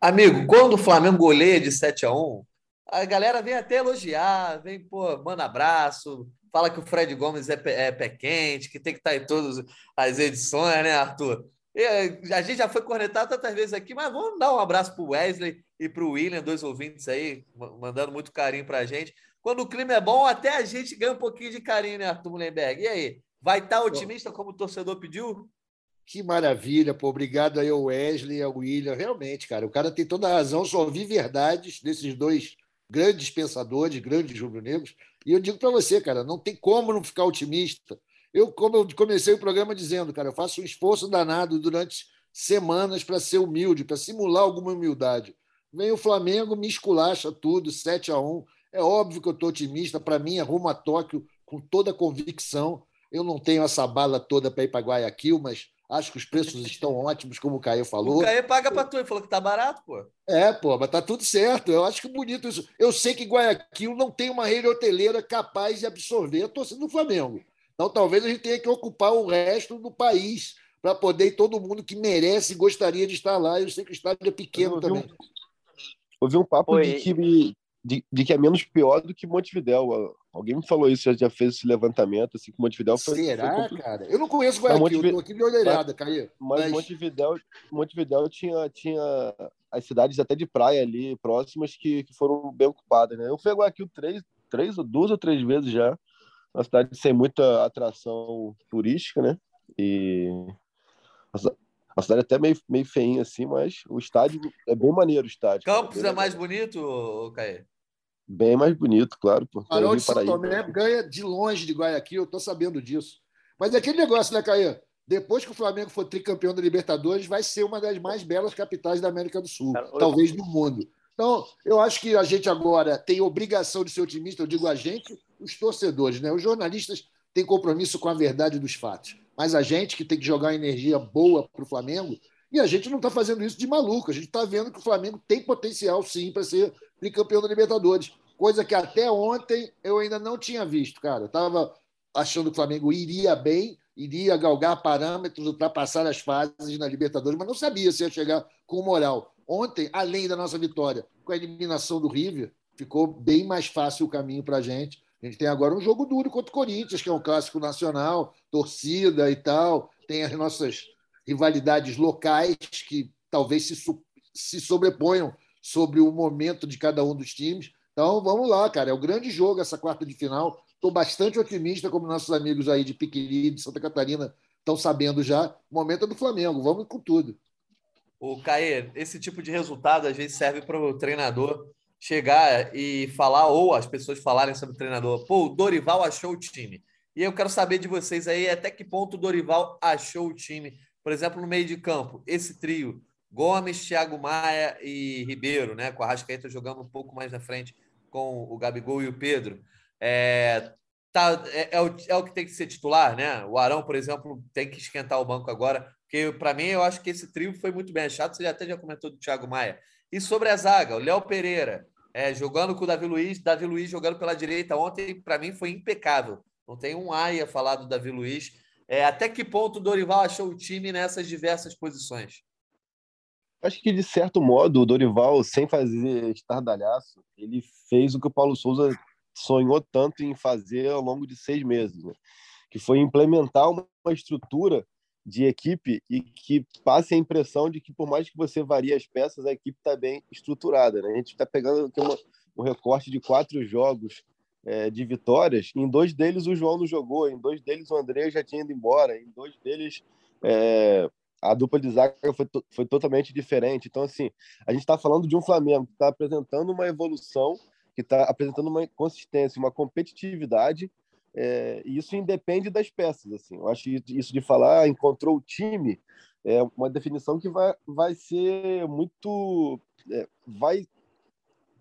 S3: Amigo, quando o Flamengo goleia de 7 a 1 a galera vem até elogiar, vem, pô, manda abraço, fala que o Fred Gomes é pé, é pé quente, que tem que estar em todas as edições, né, Arthur? E a gente já foi cornetado tantas vezes aqui, mas vamos dar um abraço para o Wesley e para o William, dois ouvintes aí, mandando muito carinho para a gente. Quando o clima é bom, até a gente ganha um pouquinho de carinho, né, Arthur Mullenberg? E aí, vai estar tá otimista como o torcedor pediu?
S2: Que maravilha, pô. Obrigado aí ao Wesley e ao William. Realmente, cara, o cara tem toda a razão. Só ouvi verdades desses dois grandes pensadores, grandes rubro-negros. E eu digo para você, cara, não tem como não ficar otimista. Eu, como eu comecei o programa dizendo, cara, eu faço um esforço danado durante semanas para ser humilde, para simular alguma humildade. Vem o Flamengo, me esculacha tudo, 7 a 1 É óbvio que eu estou otimista. Para mim, arrumo a Tóquio com toda a convicção. Eu não tenho essa bala toda para ir para Guayaquil, mas Acho que os preços estão ótimos, como o Caio falou.
S3: O Caio paga para tu, ele falou que tá barato, pô.
S2: É, pô, mas tá tudo certo. Eu acho que bonito isso. Eu sei que Guayaquil não tem uma rede hoteleira capaz de absorver a torcida do Flamengo. Então talvez a gente tenha que ocupar o resto do país para poder ir todo mundo que merece e gostaria de estar lá. Eu sei que o estádio é pequeno também.
S4: Um, ouvi um papo de que, de, de, que é menos pior do que Montevidéu. Alguém me falou isso, já, já fez esse levantamento, assim, que Montevidéu foi.
S2: Será, foi cara? Eu não conheço Guayaquil, eu tô aqui de olhada, Caio.
S4: Mas, mas... Montevidéu, Montevidéu tinha, tinha as cidades até de praia ali, próximas, que, que foram bem ocupadas, né? Eu fui a Guayaquil três, três, duas ou três vezes já. Uma cidade sem muita atração turística, né? E a cidade é até meio, meio feinha assim, mas o estádio é bem maneiro o estádio.
S3: Campos é, é mais bonito, Caio?
S4: Bem mais bonito, claro. Pô.
S2: Farol de São Tomé ganha de longe de Guayaquil, eu estou sabendo disso. Mas é aquele negócio, né, Caio? Depois que o Flamengo for tricampeão da Libertadores, vai ser uma das mais belas capitais da América do Sul, Cara, talvez do mundo. Então, eu acho que a gente agora tem obrigação de ser otimista, eu digo a gente, os torcedores, né? Os jornalistas têm compromisso com a verdade dos fatos. Mas a gente que tem que jogar energia boa para o Flamengo, e a gente não está fazendo isso de maluco, a gente está vendo que o Flamengo tem potencial sim para ser tricampeão da Libertadores. Coisa que até ontem eu ainda não tinha visto, cara. Eu estava achando que o Flamengo iria bem, iria galgar parâmetros, ultrapassar as fases na Libertadores, mas não sabia se ia chegar com moral. Ontem, além da nossa vitória, com a eliminação do River, ficou bem mais fácil o caminho para a gente. A gente tem agora um jogo duro contra o Corinthians, que é um clássico nacional, torcida e tal. Tem as nossas rivalidades locais que talvez se, se sobreponham sobre o momento de cada um dos times. Então, vamos lá, cara. É o grande jogo essa quarta de final. Estou bastante otimista, como nossos amigos aí de Piquiri, de Santa Catarina, estão sabendo já. O momento é do Flamengo. Vamos com tudo.
S3: O Caê, esse tipo de resultado às vezes serve para o treinador chegar e falar, ou as pessoas falarem sobre o treinador. Pô, o Dorival achou o time. E eu quero saber de vocês aí até que ponto o Dorival achou o time. Por exemplo, no meio de campo, esse trio Gomes, Thiago Maia e Ribeiro, né? Com a Rascaeta jogando um pouco mais na frente com o Gabigol e o Pedro. É, tá, é, é, o, é o que tem que ser titular, né? O Arão, por exemplo, tem que esquentar o banco agora, porque para mim eu acho que esse trio foi muito bem achado. Você até já comentou do Thiago Maia. E sobre a zaga, o Léo Pereira é, jogando com o Davi Luiz, Davi Luiz jogando pela direita ontem, para mim foi impecável. Não tem um aia falar do Davi Luiz. É, até que ponto o Dorival achou o time nessas diversas posições?
S4: Acho que, de certo modo, o Dorival, sem fazer estardalhaço, ele fez o que o Paulo Souza sonhou tanto em fazer ao longo de seis meses, né? que foi implementar uma estrutura de equipe e que passe a impressão de que, por mais que você varie as peças, a equipe está bem estruturada. Né? A gente está pegando uma, um recorte de quatro jogos é, de vitórias. Em dois deles, o João não jogou, em dois deles, o André já tinha ido embora, em dois deles, é, a dupla de zaga foi, foi totalmente diferente. Então, assim, a gente está falando de um Flamengo que está apresentando uma evolução, que está apresentando uma consistência, uma competitividade É, e isso independe das peças. Assim. Eu acho isso de falar ah, encontrou o time é uma definição que vai, vai ser muito. É, vai,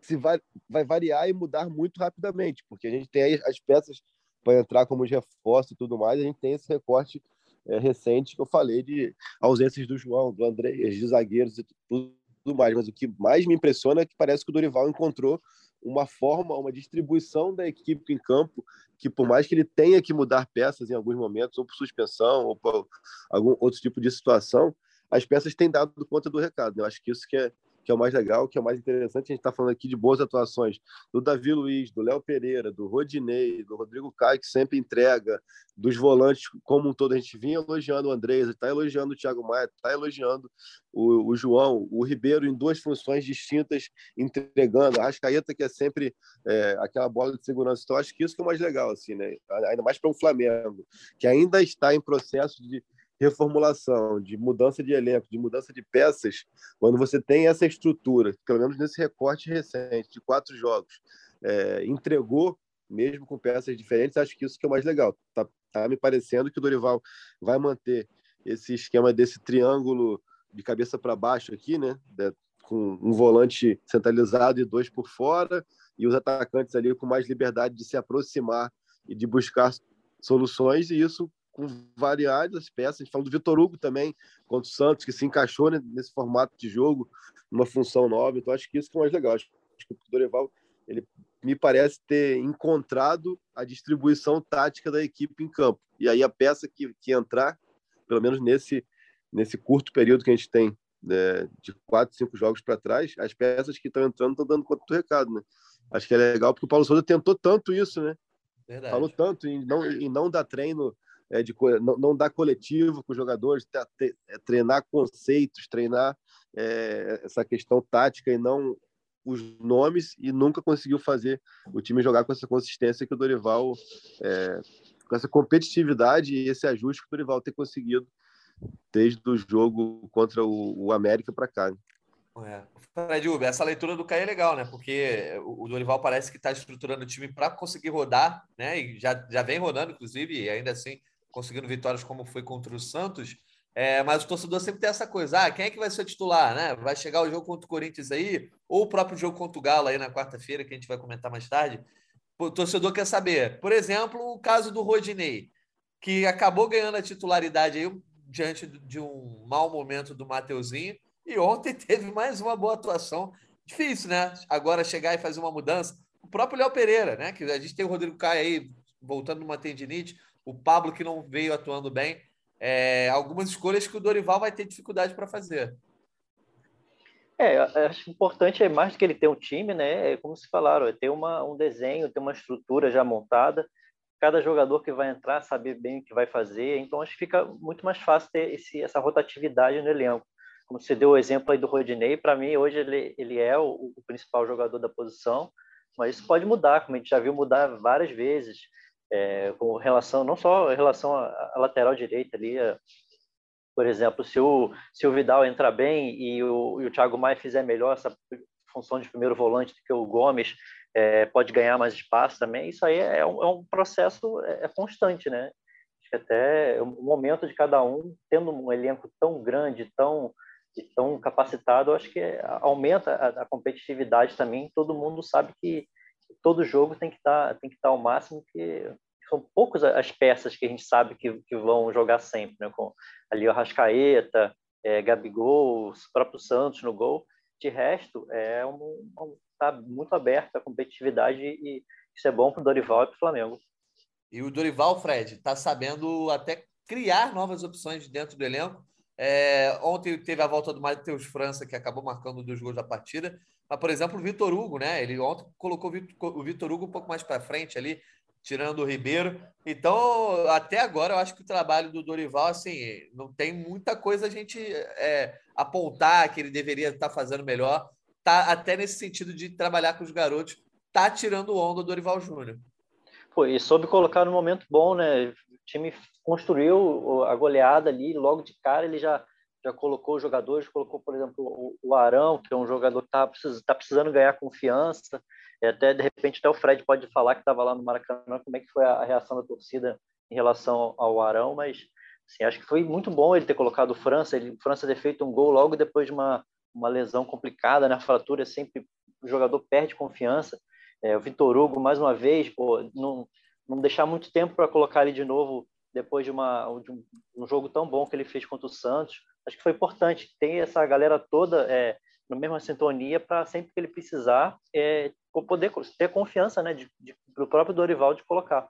S4: se vai, vai variar e mudar muito rapidamente, porque a gente tem as peças para entrar como reforço e tudo mais, a gente tem esse recorte é, recente que eu falei de ausências do João, do André, de zagueiros e tudo, tudo mais. Mas o que mais me impressiona é que parece que o Dorival encontrou uma forma, uma distribuição da equipe em campo que por mais que ele tenha que mudar peças em alguns momentos, ou por suspensão, ou por algum outro tipo de situação, as peças têm dado conta do recado. Né? Eu acho que isso que é, que é o mais legal, que é o mais interessante. A gente está falando aqui de boas atuações do Davi Luiz, do Léo Pereira, do Rodinei, do Rodrigo Caio, que sempre entrega, dos volantes como um todo. A gente vinha elogiando o Andrés, está elogiando o Thiago Maia, está elogiando o, o, João, o Ribeiro em duas funções distintas, entregando. A Rascaeta, que é sempre é, aquela bola de segurança. Então, acho que isso que é o mais legal, assim, né? ainda mais para um Flamengo, que ainda está em processo de reformulação, de mudança de elenco, de mudança de peças, quando você tem essa estrutura, pelo menos nesse recorte recente de quatro jogos, é, entregou mesmo com peças diferentes, acho que isso que é o mais legal. Tá, tá me parecendo que o Dorival vai manter esse esquema desse triângulo de cabeça para baixo aqui, né? De, com um volante centralizado e dois por fora, e os atacantes ali com mais liberdade de se aproximar e de buscar soluções, e isso com variadas peças. A gente falou do Vitor Hugo também, contra o Santos, que se encaixou né, nesse formato de jogo, numa função nova. Então, acho que isso que é mais legal. Acho que o Dorival ele me parece ter encontrado a distribuição tática da equipe em campo. E aí a peça que, que entrar, pelo menos nesse, nesse curto período que a gente tem, né, de quatro, cinco jogos para trás, as peças que estão entrando estão dando conta do recado. Né? Acho que é legal, porque o Paulo Souza tentou tanto isso, né? Verdade. Falou tanto em não, em não dar treino é, de, não, não dar coletivo com os jogadores, é, treinar conceitos, treinar é, essa questão tática e não os nomes e nunca conseguiu fazer o time jogar com essa consistência que o Dorival, é, com essa competitividade e esse ajuste que o Dorival tem conseguido desde o jogo contra o, o América para cá. Né?
S3: É. Fred Uber, essa leitura do Caio é legal, né? Porque o Dorival parece que está estruturando o time para conseguir rodar, né? E já, já vem rodando, inclusive, e ainda assim conseguindo vitórias como foi contra o Santos. É, mas o torcedor sempre tem essa coisa: ah, quem é que vai ser titular, né? Vai chegar o jogo contra o Corinthians aí, ou o próprio jogo contra o Galo aí na quarta-feira, que a gente vai comentar mais tarde. O torcedor quer saber. Por exemplo, o caso do Rodinei, que acabou ganhando a titularidade aí diante de um mau momento do Mateuzinho, e ontem *laughs* teve mais uma boa atuação. Difícil, né? Agora chegar e fazer uma mudança. O próprio Léo Pereira, né? Que a gente tem o Rodrigo Caio aí voltando numa tendinite o Pablo que não veio atuando bem. É, algumas escolhas que o Dorival vai ter dificuldade para fazer.
S5: É, acho importante é mais do que ele ter um time, né? É como se falaram, é ter uma, um desenho, ter uma estrutura já montada. Cada jogador que vai entrar saber bem o que vai fazer. Então acho que fica muito mais fácil ter esse, essa rotatividade no elenco. Como você deu o exemplo aí do Rodinei, para mim hoje ele, ele é o, o principal jogador da posição, mas isso pode mudar, como a gente já viu mudar várias vezes é, com relação não só em relação à, lateral direita ali, a, por exemplo, se o se o Vidal entrar bem e o, e o Thiago Maia fizer melhor essa função de primeiro volante do que o Gomes, é, pode ganhar mais espaço também. Isso aí é um, é um processo é, é constante, né? Acho que até o momento de cada um, tendo um elenco tão grande, tão tão capacitado, acho que aumenta a, a competitividade também. Todo mundo sabe que todo jogo tem que estar tá, tem que estar tá ao máximo que são poucas as peças que a gente sabe que, que vão jogar sempre, né? Com ali o Rascaeta, é, Gabigol, o próprio Santos no gol. De resto, é um, tá muito aberto a competitividade e isso é bom para o Dorival e para o Flamengo.
S3: E o Dorival, Fred, está sabendo até criar novas opções dentro do elenco. É, ontem teve a volta do Matheus França, que acabou marcando dois gols da partida. Mas, por exemplo, o Vitor Hugo, né? Ele ontem colocou o Vitor Hugo um pouco mais para frente ali, tirando o Ribeiro. Então, até agora, eu acho que o trabalho do Dorival, assim, não tem muita coisa a gente é, apontar que ele deveria estar tá fazendo melhor. Tá até nesse sentido de trabalhar com os garotos, tá tirando onda do Dorival Júnior.
S5: Pô, e soube colocar no momento bom, né? O time construiu a goleada ali, logo de cara ele já já colocou jogadores, colocou, por exemplo, o, Arão, que é um jogador que está precisando, tá precisando ganhar confiança, e até, de repente, até o Fred pode falar que estava lá no Maracanã, como é que foi a reação da torcida em relação ao Arão, mas assim, acho que foi muito bom ele ter colocado o França, ele, o França ter feito um gol logo depois de uma, uma lesão complicada, né? A fratura sempre o jogador perde confiança. É, o Vitor Hugo, mais uma vez, pô, não, não deixar muito tempo para colocar ele de novo depois de, uma, de um, um, jogo tão bom que ele fez contra o Santos. Acho que foi importante ter essa galera toda é, na mesma sintonia para sempre que ele precisar é, poder ter confiança né, de, de, do próprio Dorival de colocar.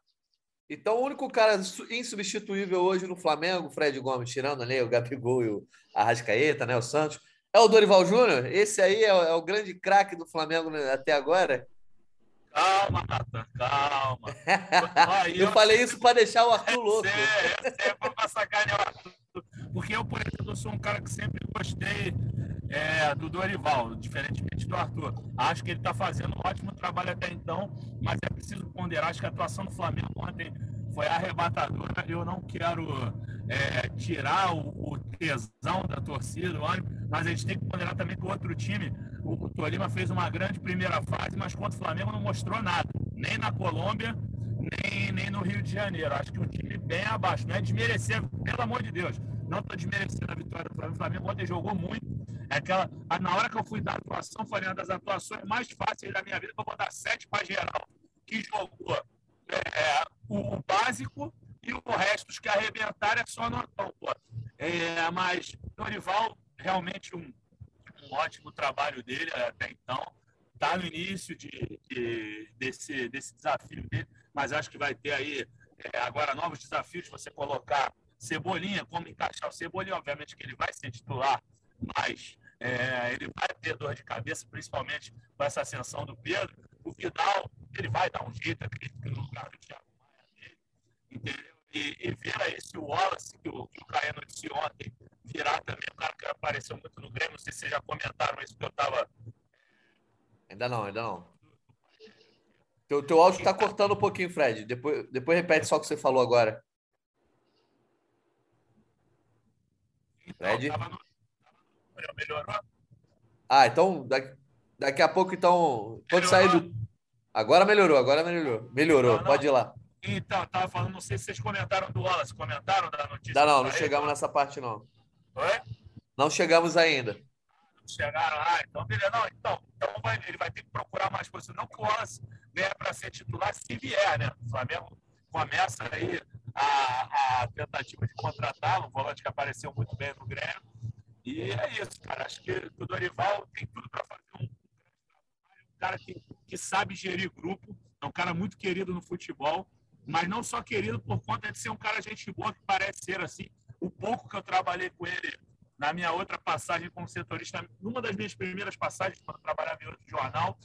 S3: Então, o único cara insubstituível hoje no Flamengo, Fred Gomes, tirando ali o Gabigol e o Arrascaeta, né, o Santos, é o Dorival Júnior? Esse aí é, é o grande craque do Flamengo até agora?
S7: Calma, Natan, calma. *laughs*
S3: eu, eu falei isso para deixar o Arthur louco.
S7: É, é, é para sacanear o Arthur. Porque eu, por exemplo, sou um cara que sempre gostei é, do Dorival, diferentemente do Arthur. Acho que ele está fazendo um ótimo trabalho até então, mas é preciso ponderar. Acho que a atuação do Flamengo ontem foi arrebatadora. Eu não quero é, tirar o, o, tesão da torcida, mas a gente tem que ponderar também que o outro time, o, o Tolima fez uma grande primeira fase, mas contra o Flamengo não mostrou nada, nem na Colômbia, nem, nem no Rio de Janeiro. Acho que um time bem abaixo. Não é desmerecer, pelo amor de Deus. Não estou desmerecendo a vitória do Flamengo. O Flamengo ontem jogou muito. É aquela, na hora que eu fui dar atuação, foi uma das atuações mais fáceis da minha vida, vou dar sete para geral, que jogou é, o, o básico e o resto, os que arrebentaram é só notão, pô. É, mas Dorival, realmente um, um, ótimo trabalho dele até então. Está no início de, de, desse, desse desafio dele, mas acho que vai ter aí é, agora novos desafios. Você colocar Cebolinha, como encaixar o Cebolinha, obviamente que ele vai ser titular, mas é, ele vai ter dor de cabeça, principalmente com essa ascensão do Pedro. O Vidal, ele vai dar um jeito, acredito que no lugar do Thiago Maia dele, entendeu? e, e ver aí se o Wallace, que o, que o Caio noticiou ontem, virar também um cara que apareceu muito no Grêmio. Não sei se vocês já comentaram isso que eu estava.
S3: Ainda não, ainda não. Teu, teu áudio está cortando um pouquinho, Fred. Depois, depois repete só o que você falou agora. Fred? Melhorou? Ah, então daqui, daqui a pouco, então. Quando sair do. Agora melhorou, agora melhorou. Melhorou, não, não. pode ir lá.
S7: Então, estava falando, não sei se vocês comentaram do Wallace, comentaram da notícia?
S3: Não, não, não chegamos nessa parte, não. Oi? Não chegamos ainda.
S7: Não chegaram, ah, então beleza. Não, então, então vai, ele vai ter que procurar mais coisas. Não que o Wallace venha para ser titular se vier, né? O Flamengo começa aí a, a tentativa de contratá-lo, um volante que apareceu muito bem no Grêmio. E é isso, cara. Acho que o Dorival tem tudo para fazer um, um cara que, que sabe gerir grupo, é um cara muito querido no futebol mas não só querido por conta de ser um cara gente boa, que parece ser assim. O pouco que eu trabalhei com ele na minha outra passagem como setorista, numa das minhas primeiras passagens, quando eu trabalhava em outro jornal,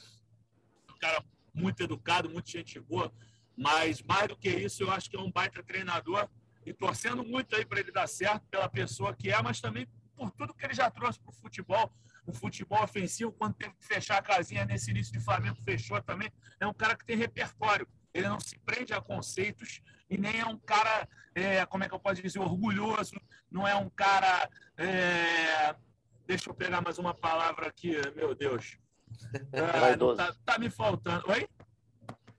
S7: um cara muito educado, muito gente boa, mas mais do que isso, eu acho que é um baita treinador e torcendo muito aí para ele dar certo pela pessoa que é, mas também por tudo que ele já trouxe para o futebol, o futebol ofensivo, quando teve que fechar a casinha nesse início de Flamengo, fechou também. É um cara que tem repertório ele não se prende a conceitos e nem é um cara, é, como é que eu posso dizer, orgulhoso, não é um cara. É... Deixa eu pegar mais uma palavra aqui, meu Deus.
S5: Ah, vaidoso.
S7: Tá, tá, me faltando. Oi?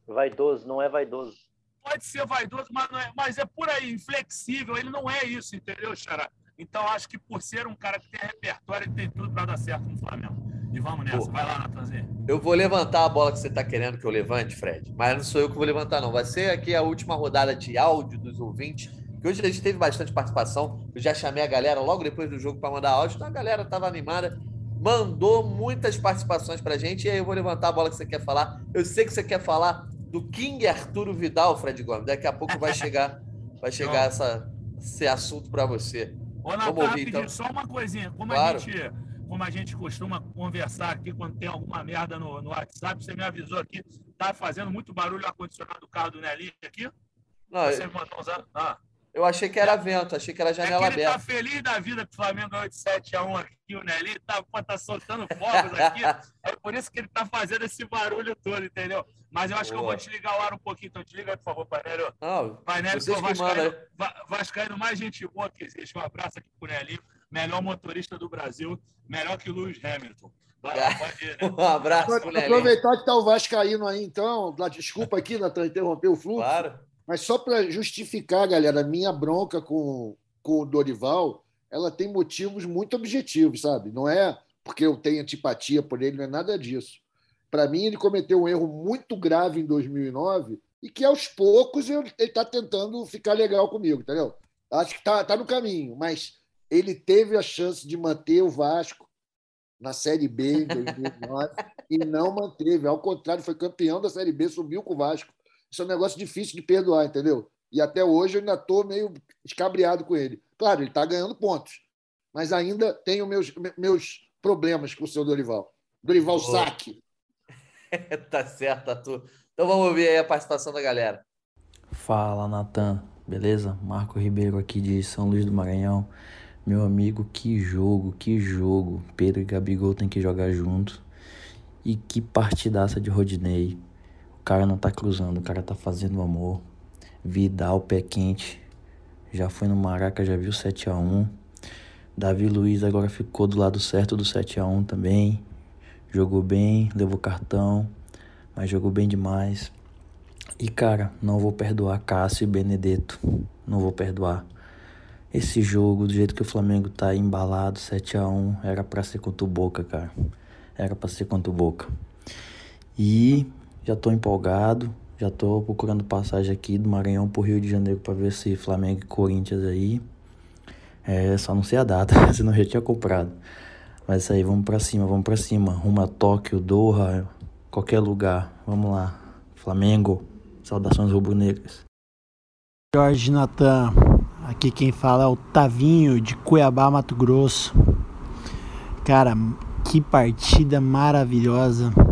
S5: Vaidoso, não é vaidoso.
S7: Pode ser vaidoso, mas, é, mas é por aí, inflexível. Ele não é isso, entendeu, Xará? Então, acho que por ser um cara que tem repertório, ele tem tudo para dar certo no Flamengo. E vamos nessa. Pô, Vai lá, Natanzinho.
S3: Eu vou levantar a bola que você está querendo que eu levante, Fred. Mas não sou eu que vou levantar, não. Vai ser aqui a última rodada de áudio dos ouvintes. Que hoje a gente teve bastante participação. Eu já chamei a galera logo depois do jogo para mandar áudio. Então a galera estava animada. Mandou muitas participações para a gente. E aí eu vou levantar a bola que você quer falar. Eu sei que você quer falar do King Arturo Vidal, Fred Gomes. Daqui a pouco vai chegar, *laughs* vai chegar essa, esse assunto para você.
S7: Ô, Natan, Vamos ouvir, então. só uma coisinha. Como claro. a gente como a gente costuma conversar aqui quando tem alguma merda no, no WhatsApp, você me avisou aqui, tá fazendo muito barulho o ar-condicionado do carro do Nelinho aqui?
S3: Não, você eu... mandou usar. Ah. Eu achei que era vento, achei que era janela é que ele
S7: aberta. Ele tá feliz da vida que o Flamengo ganhou de 7 a 1 aqui, o Nelinho tá, tá soltando fogos aqui. é por isso que ele tá fazendo esse barulho todo, entendeu? Mas eu acho Boa. que eu vou desligar o ar um pouquinho, então desliga, por favor, Painelio.
S3: Não,
S7: Painelio, Vascaíno, Vascaíno mais gente boa que existe. Um abraço aqui pro Nelinho. melhor motorista do Brasil, melhor que o Lewis Hamilton. Vai, *laughs* pode ir, né?
S3: Um abraço pro
S2: Vou
S3: Lelinho.
S2: aproveitar que está o Vascaíno aí, então. Lá, Desculpa aqui, Natan, interromper o fluxo.
S3: Claro.
S2: Mas só para justificar, galera, a minha bronca com, com o Dorival, ela tem motivos muito objetivos, sabe? Não é porque eu tenho antipatia por ele, não é nada disso. Para mim, ele cometeu um erro muito grave em 2009 e que aos poucos ele está tentando ficar legal comigo, entendeu? Acho que está tá no caminho, mas ele teve a chance de manter o Vasco na Série B em 2009 e não manteve. Ao contrário, foi campeão da Série B, subiu com o Vasco. Isso é um negócio difícil de perdoar, entendeu? E até hoje eu ainda estou meio escabriado com ele. Claro, ele está ganhando pontos, mas ainda tenho meus, meus problemas com o seu Dorival. Dorival
S3: Boa.
S2: Saque. *laughs*
S3: tá certo, Arthur. Então vamos ouvir aí a participação da galera.
S9: Fala, Natan. Beleza? Marco Ribeiro aqui de São Luís do Maranhão. Meu amigo, que jogo, que jogo. Pedro e Gabigol tem que jogar junto. E que partidaça de Rodinei. Cara não tá cruzando, o cara tá fazendo amor. Vidal, pé quente. Já foi no Maraca, já viu 7x1. Davi Luiz agora ficou do lado certo do 7x1 também. Jogou bem, levou cartão, mas jogou bem demais. E cara, não vou perdoar Cássio e Benedetto. Não vou perdoar. Esse jogo, do jeito que o Flamengo tá embalado, 7 a 1 era pra ser contra o Boca, cara. Era pra ser contra o Boca. E já tô empolgado, já tô procurando passagem aqui do Maranhão pro Rio de Janeiro pra ver se Flamengo e Corinthians aí. É, só não sei a data, *laughs* senão eu já tinha comprado. Mas isso aí, vamos pra cima, vamos pra cima. Rumo a Tóquio, Doha, qualquer lugar. Vamos lá. Flamengo. Saudações rubro-negras.
S10: Jorge Natan, aqui quem fala é o Tavinho de Cuiabá, Mato Grosso. Cara, que partida maravilhosa.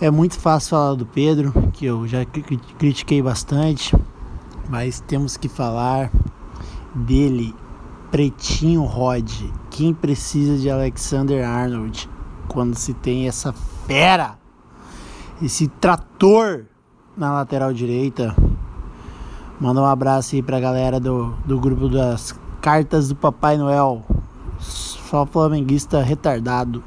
S10: É muito fácil falar do Pedro, que eu já cri- critiquei bastante, mas temos que falar dele, Pretinho Rod. Quem precisa de Alexander Arnold quando se tem essa fera, esse trator na lateral direita? Manda um abraço aí pra galera do, do grupo das cartas do Papai Noel. Só flamenguista retardado.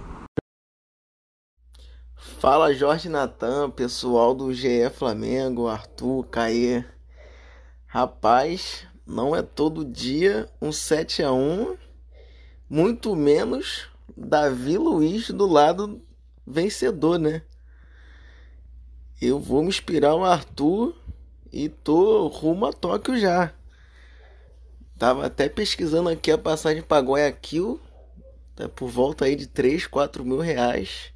S11: Fala Jorge Natan, pessoal do GE Flamengo, Arthur, Caê. Rapaz, não é todo dia um 7 a 1 muito menos Davi Luiz do lado vencedor, né? Eu vou me inspirar o Arthur e tô rumo a Tóquio já. Tava até pesquisando aqui a passagem para Guayaquil, tá por volta aí de 3, 4 mil reais.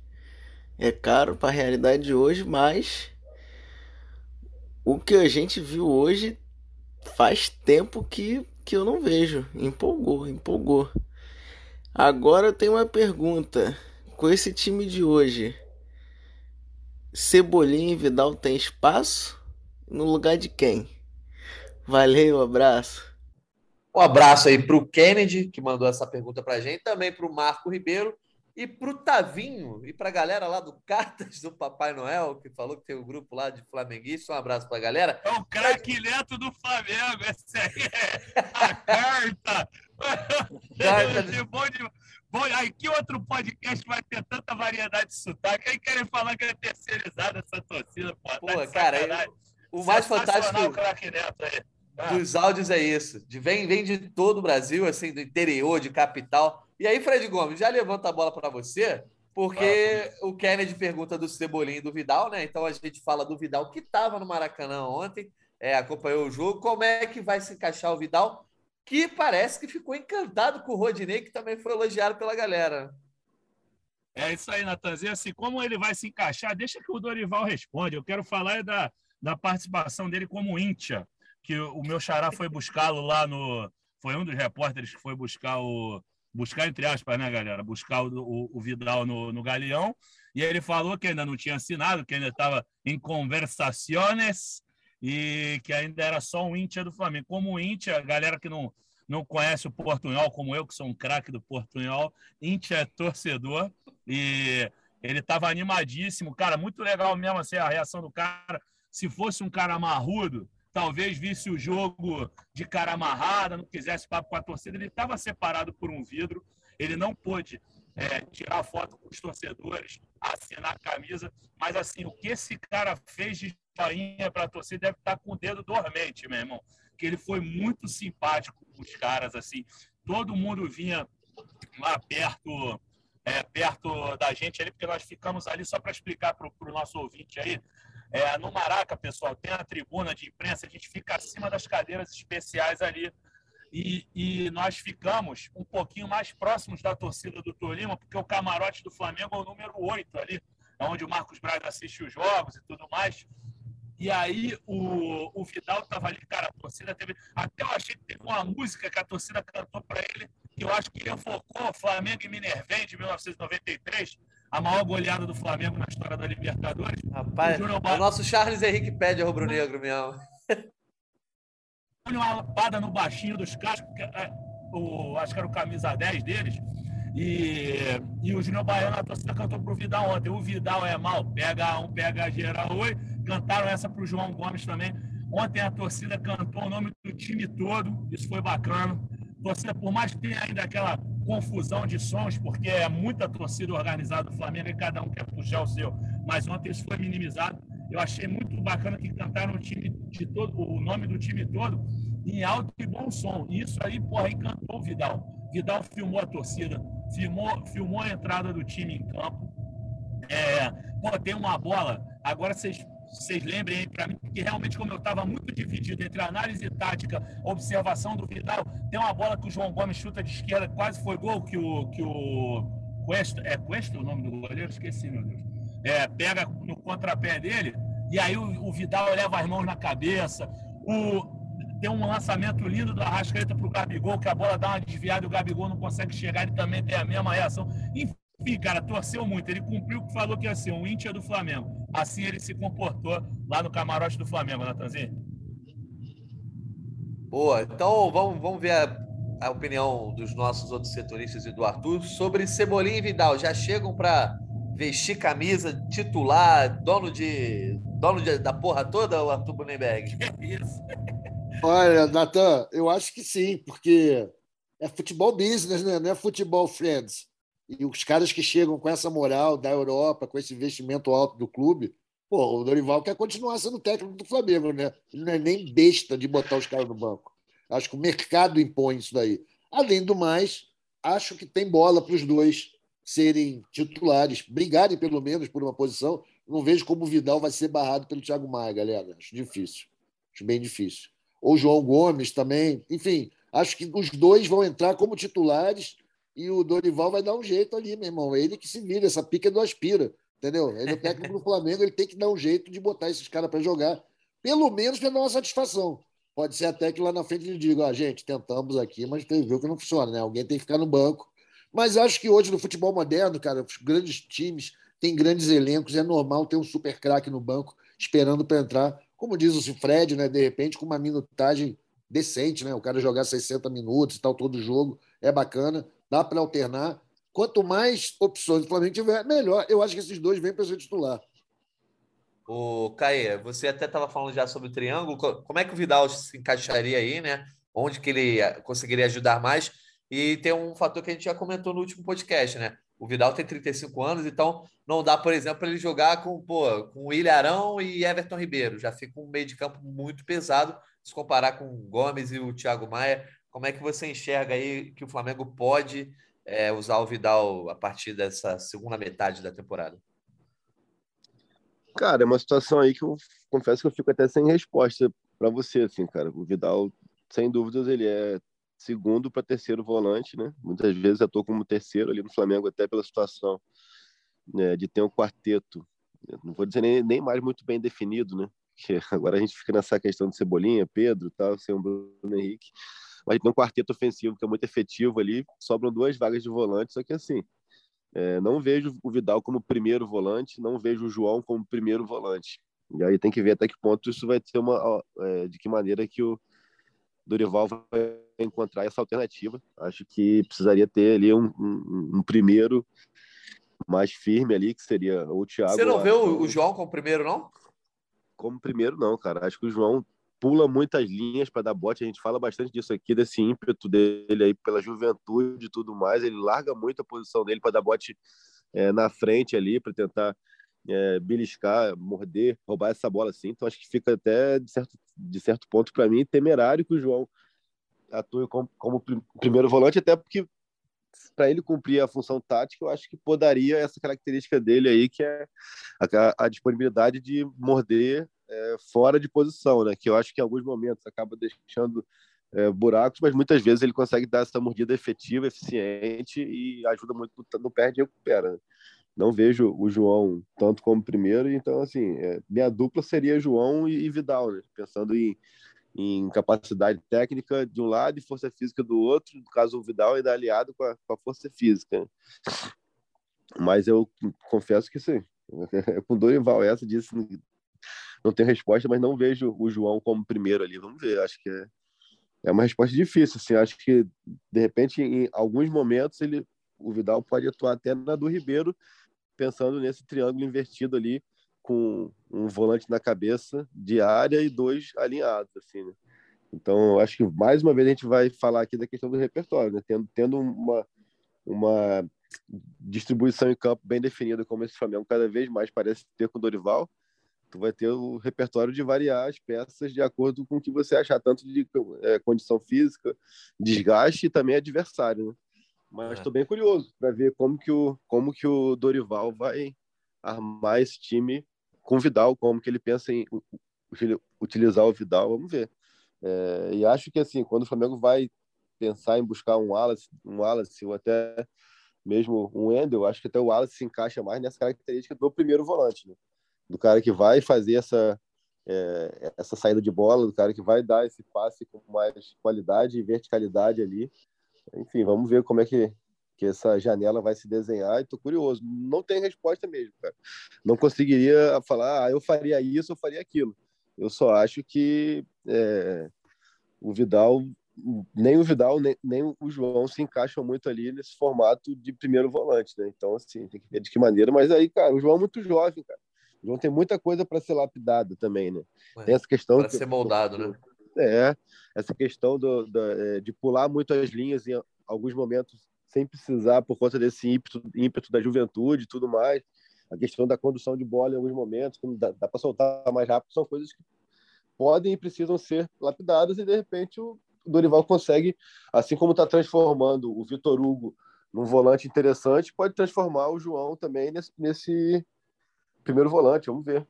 S11: É caro para a realidade de hoje, mas o que a gente viu hoje faz tempo que, que eu não vejo. Empolgou, empolgou. Agora eu tenho uma pergunta. Com esse time de hoje, Cebolinha e Vidal tem espaço? No lugar de quem? Valeu, abraço.
S3: Um abraço aí para o Kennedy, que mandou essa pergunta para a gente, também para o Marco Ribeiro e para o Tavinho e para a galera lá do Cartas do Papai Noel, que falou que tem um grupo lá de flamenguistas. Um abraço para a galera.
S7: É o craque neto do Flamengo. Esse aí é a carta. *laughs*
S3: Carta de-
S7: bom de... Bom, aí que outro podcast vai ter tanta variedade de sotaque? Aí querem falar que é terceirizada essa torcida, pô. tá
S3: Pô,
S7: de
S3: cara,
S7: sacanagem.
S3: O mais fantástico
S7: o craque neto aí. Ah.
S3: dos áudios é isso. De, vem, vem de todo o Brasil, assim, do interior, de capital. E aí, Fred Gomes, já levanta a bola para você, porque o Kennedy pergunta do Cebolinha e do Vidal, né? Então a gente fala do Vidal que estava no Maracanã ontem, é, acompanhou o jogo. Como é que vai se encaixar o Vidal? Que parece que ficou encantado com o Rodinei, que também foi elogiado pela galera.
S7: É isso aí, Natanzinho. Assim, como ele vai se encaixar, deixa que o Dorival responde. Eu quero falar é da, da participação dele como íntia, que o meu xará foi buscá-lo lá no. Foi um dos repórteres que foi buscar o. Buscar, entre aspas, né, galera? Buscar o, o, o Vidal no, no Galeão. E ele falou que ainda não tinha assinado, que ainda estava em conversações e que ainda era só um íntia do Flamengo. Como íntia, a galera que não, não conhece o Portunhol, como eu, que sou um craque do Portunhol, íntia é torcedor. E ele estava animadíssimo, cara, muito legal mesmo assim, a reação do cara. Se fosse um cara marrudo, talvez visse o jogo de cara amarrada, não quisesse papo com a torcida. Ele estava separado por um vidro, ele não pôde é, tirar foto com os torcedores, assinar a camisa, mas assim, o que esse cara fez de joinha para a torcida deve estar com o dedo dormente, meu irmão. Que ele foi muito simpático com os caras, assim. Todo mundo vinha lá perto, é, perto da gente ali, porque nós ficamos ali só para explicar para o nosso ouvinte aí. É, no Maraca, pessoal, tem a tribuna de imprensa, a gente fica acima das cadeiras especiais ali. E, e, nós ficamos um pouquinho mais próximos da torcida do Tolima, porque o camarote do Flamengo é o número 8 ali, é onde o Marcos Braga assiste os jogos e tudo mais. E aí o, o Vidal estava ali, cara, a torcida teve. Até eu achei que teve uma música que a torcida cantou para ele, que eu acho que enfocou Flamengo e Minervém de 1993, a maior goleada do Flamengo na história da Libertadores.
S3: Rapaz, o, o nosso Charles Henrique pede a rubro-negro mesmo.
S7: Uma lapada no baixinho dos caras, é, o, acho que era o camisa 10 deles. E, e o Júnior Baiano, a torcida cantou pro Vidal ontem. O Vidal é mal, pega um, pega geral. Oi, cantaram essa pro João Gomes também. Ontem a torcida cantou o nome do time todo, isso foi bacana. Torcida, por mais que tenha ainda aquela confusão de sons, porque é muita torcida organizada do Flamengo e cada um quer puxar o seu, mas ontem isso foi minimizado. Eu achei muito bacana que cantaram o time de todo, o nome do time todo em alto e bom som. E isso aí, porra, encantou o Vidal. Vidal filmou a torcida, filmou, filmou a entrada do time em campo. É, pô, tem uma bola. Agora vocês vocês lembrem aí para mim que realmente como eu estava muito dividido entre análise tática, observação do Vidal, tem uma bola que o João Gomes chuta de esquerda, quase foi gol que o que o Cuesta, é Cuesta o nome do goleiro, esqueci meu Deus. É, pega no contrapé dele e aí o, o Vidal leva as mãos na cabeça. O tem um lançamento lindo do Arrascaeta para o Gabigol, que a bola dá uma desviada e o Gabigol não consegue chegar, ele também tem a mesma reação. Enfim, cara, torceu muito. Ele cumpriu o que falou que ia ser um íntia do Flamengo. Assim ele se comportou lá no camarote do Flamengo, Natanzinho.
S3: Boa, então vamos, vamos ver a, a opinião dos nossos outros setoristas e do Arthur sobre Cebolinha e Vidal. Já chegam para vestir camisa, titular, dono de dono de, da porra toda, o Arthur Bunenberg?
S7: É isso.
S2: Olha, Natan, eu acho que sim, porque é futebol business, né? não é futebol friends. E os caras que chegam com essa moral da Europa, com esse investimento alto do clube, pô, o Dorival quer continuar sendo técnico do Flamengo, né? Ele não é nem besta de botar os caras no banco. Acho que o mercado impõe isso daí. Além do mais, acho que tem bola para os dois serem titulares, brigarem pelo menos por uma posição. Não vejo como o Vidal vai ser barrado pelo Thiago Maia, galera. Acho difícil. Acho bem difícil ou João Gomes também. Enfim, acho que os dois vão entrar como titulares e o Dorival vai dar um jeito ali, meu irmão. Ele que se vira, essa pica do aspira, entendeu? Ele é técnico do Flamengo, ele tem que dar um jeito de botar esses caras para jogar, pelo menos para dar uma satisfação. Pode ser até que lá na frente ele diga, ah, gente, tentamos aqui, mas tem viu que não funciona, né? Alguém tem que ficar no banco. Mas acho que hoje no futebol moderno, cara, os grandes times têm grandes elencos, é normal ter um super craque no banco esperando para entrar como diz o Fred, né, de repente, com uma minutagem decente, né? O cara jogar 60 minutos e tal, todo jogo, é bacana, dá para alternar. Quanto mais opções o Flamengo tiver, melhor. Eu acho que esses dois vêm para ser titular.
S3: O Caê, você até estava falando já sobre o triângulo. Como é que o Vidal se encaixaria aí, né? Onde que ele eh, conseguiria ajudar mais? E tem um fator que a gente já comentou no último podcast, né? O Vidal tem 35 anos, então não dá, por exemplo, ele jogar com, pô, com o Ilharão e Everton Ribeiro. Já fica um meio de campo muito pesado se comparar com o Gomes e o Thiago Maia. Como é que você enxerga aí que o Flamengo pode é, usar o Vidal a partir dessa segunda metade da temporada?
S4: Cara, é uma situação aí que eu confesso que eu fico até sem resposta para você, assim, cara. O Vidal, sem dúvidas, ele é segundo para terceiro volante, né? Muitas vezes eu estou como terceiro ali no Flamengo, até pela situação né, de ter um quarteto, não vou dizer nem, nem mais muito bem definido, né? *laughs* Porque agora a gente fica nessa questão de Cebolinha, Pedro, tal, sem o Bruno Henrique, mas tem um quarteto ofensivo que é muito efetivo ali, sobram duas vagas de volante, só que assim, é, não vejo o Vidal como primeiro volante, não vejo o João como primeiro volante. E aí tem que ver até que ponto isso vai ter uma, é, de que maneira que o Dorival vai encontrar essa alternativa. Acho que precisaria ter ali um, um, um primeiro mais firme ali, que seria o Thiago.
S3: Você não vê o, o, João como primeiro, não?
S4: Como primeiro, não, cara. Acho que o João pula muitas linhas para dar bote. A gente fala bastante disso aqui, desse ímpeto dele aí pela juventude e tudo mais. Ele larga muito a posição dele para dar bote é, na frente ali, para tentar é, beliscar, morder, roubar essa bola assim. Então acho que fica até, de certo, de certo ponto, para mim, temerário que o João atue como, como primeiro volante, até porque para ele cumprir a função tática, eu acho que podaria essa característica dele aí, que é a, a disponibilidade de morder é, fora de posição, né? Que eu acho que em alguns momentos acaba deixando é, buracos, mas muitas vezes ele consegue dar essa mordida efetiva, eficiente e ajuda muito no, perde e recupera. Né? Não vejo o João tanto como primeiro, então assim, é, minha dupla seria João e, e Vidal, né? Pensando em em capacidade técnica de um lado e força física do outro, no caso o Vidal ainda aliado com a, com a força física. Mas eu confesso que sim, *laughs* com Dorival essa disse não tenho resposta, mas não vejo o João como primeiro ali. Vamos ver, acho que é, é uma resposta difícil. Assim, acho que de repente em alguns momentos ele, o Vidal pode atuar até na do Ribeiro, pensando nesse triângulo invertido ali com um volante na cabeça de área e dois alinhados, assim, né? Então, acho que mais uma vez a gente vai falar aqui da questão do repertório, né? Tendo, tendo uma, uma distribuição em campo bem definida, como esse Flamengo cada vez mais parece ter com o Dorival, tu vai ter o repertório de variar as peças de acordo com o que você achar, tanto de é, condição física, desgaste e também adversário, né? Mas estou é. bem curioso para ver como que, o, como que o Dorival vai armar esse time com o Vidal, como que ele pensa em utilizar o Vidal, vamos ver. É, e acho que assim, quando o Flamengo vai pensar em buscar um Wallace, um Wallace ou até mesmo um Endel, acho que até o Wallace se encaixa mais nessa característica do primeiro volante, né? Do cara que vai fazer essa é, essa saída de bola, do cara que vai dar esse passe com mais qualidade e verticalidade ali. Enfim, vamos ver como é que que essa janela vai se desenhar e tô curioso. Não tem resposta mesmo, cara. Não conseguiria falar, ah, eu faria isso, eu faria aquilo. Eu só acho que é, o Vidal, nem o Vidal, nem, nem, o João se encaixam muito ali nesse formato de primeiro volante, né? Então, assim, tem que ver de que maneira. Mas aí, cara, o João é muito jovem, cara. João tem muita coisa para ser lapidado também, né? Ué, tem essa questão.
S3: Para ser moldado, né?
S4: É, essa questão do, do, é, de pular muito as linhas em alguns momentos sem precisar, por conta desse ímpeto, ímpeto da juventude e tudo mais. A questão da condução de bola em alguns momentos, dá, dá para soltar mais rápido, são coisas que podem e precisam ser lapidadas, e de repente o Dorival consegue, assim como está transformando o Vitor Hugo num volante interessante, pode transformar o João também nesse, nesse primeiro volante. Vamos ver.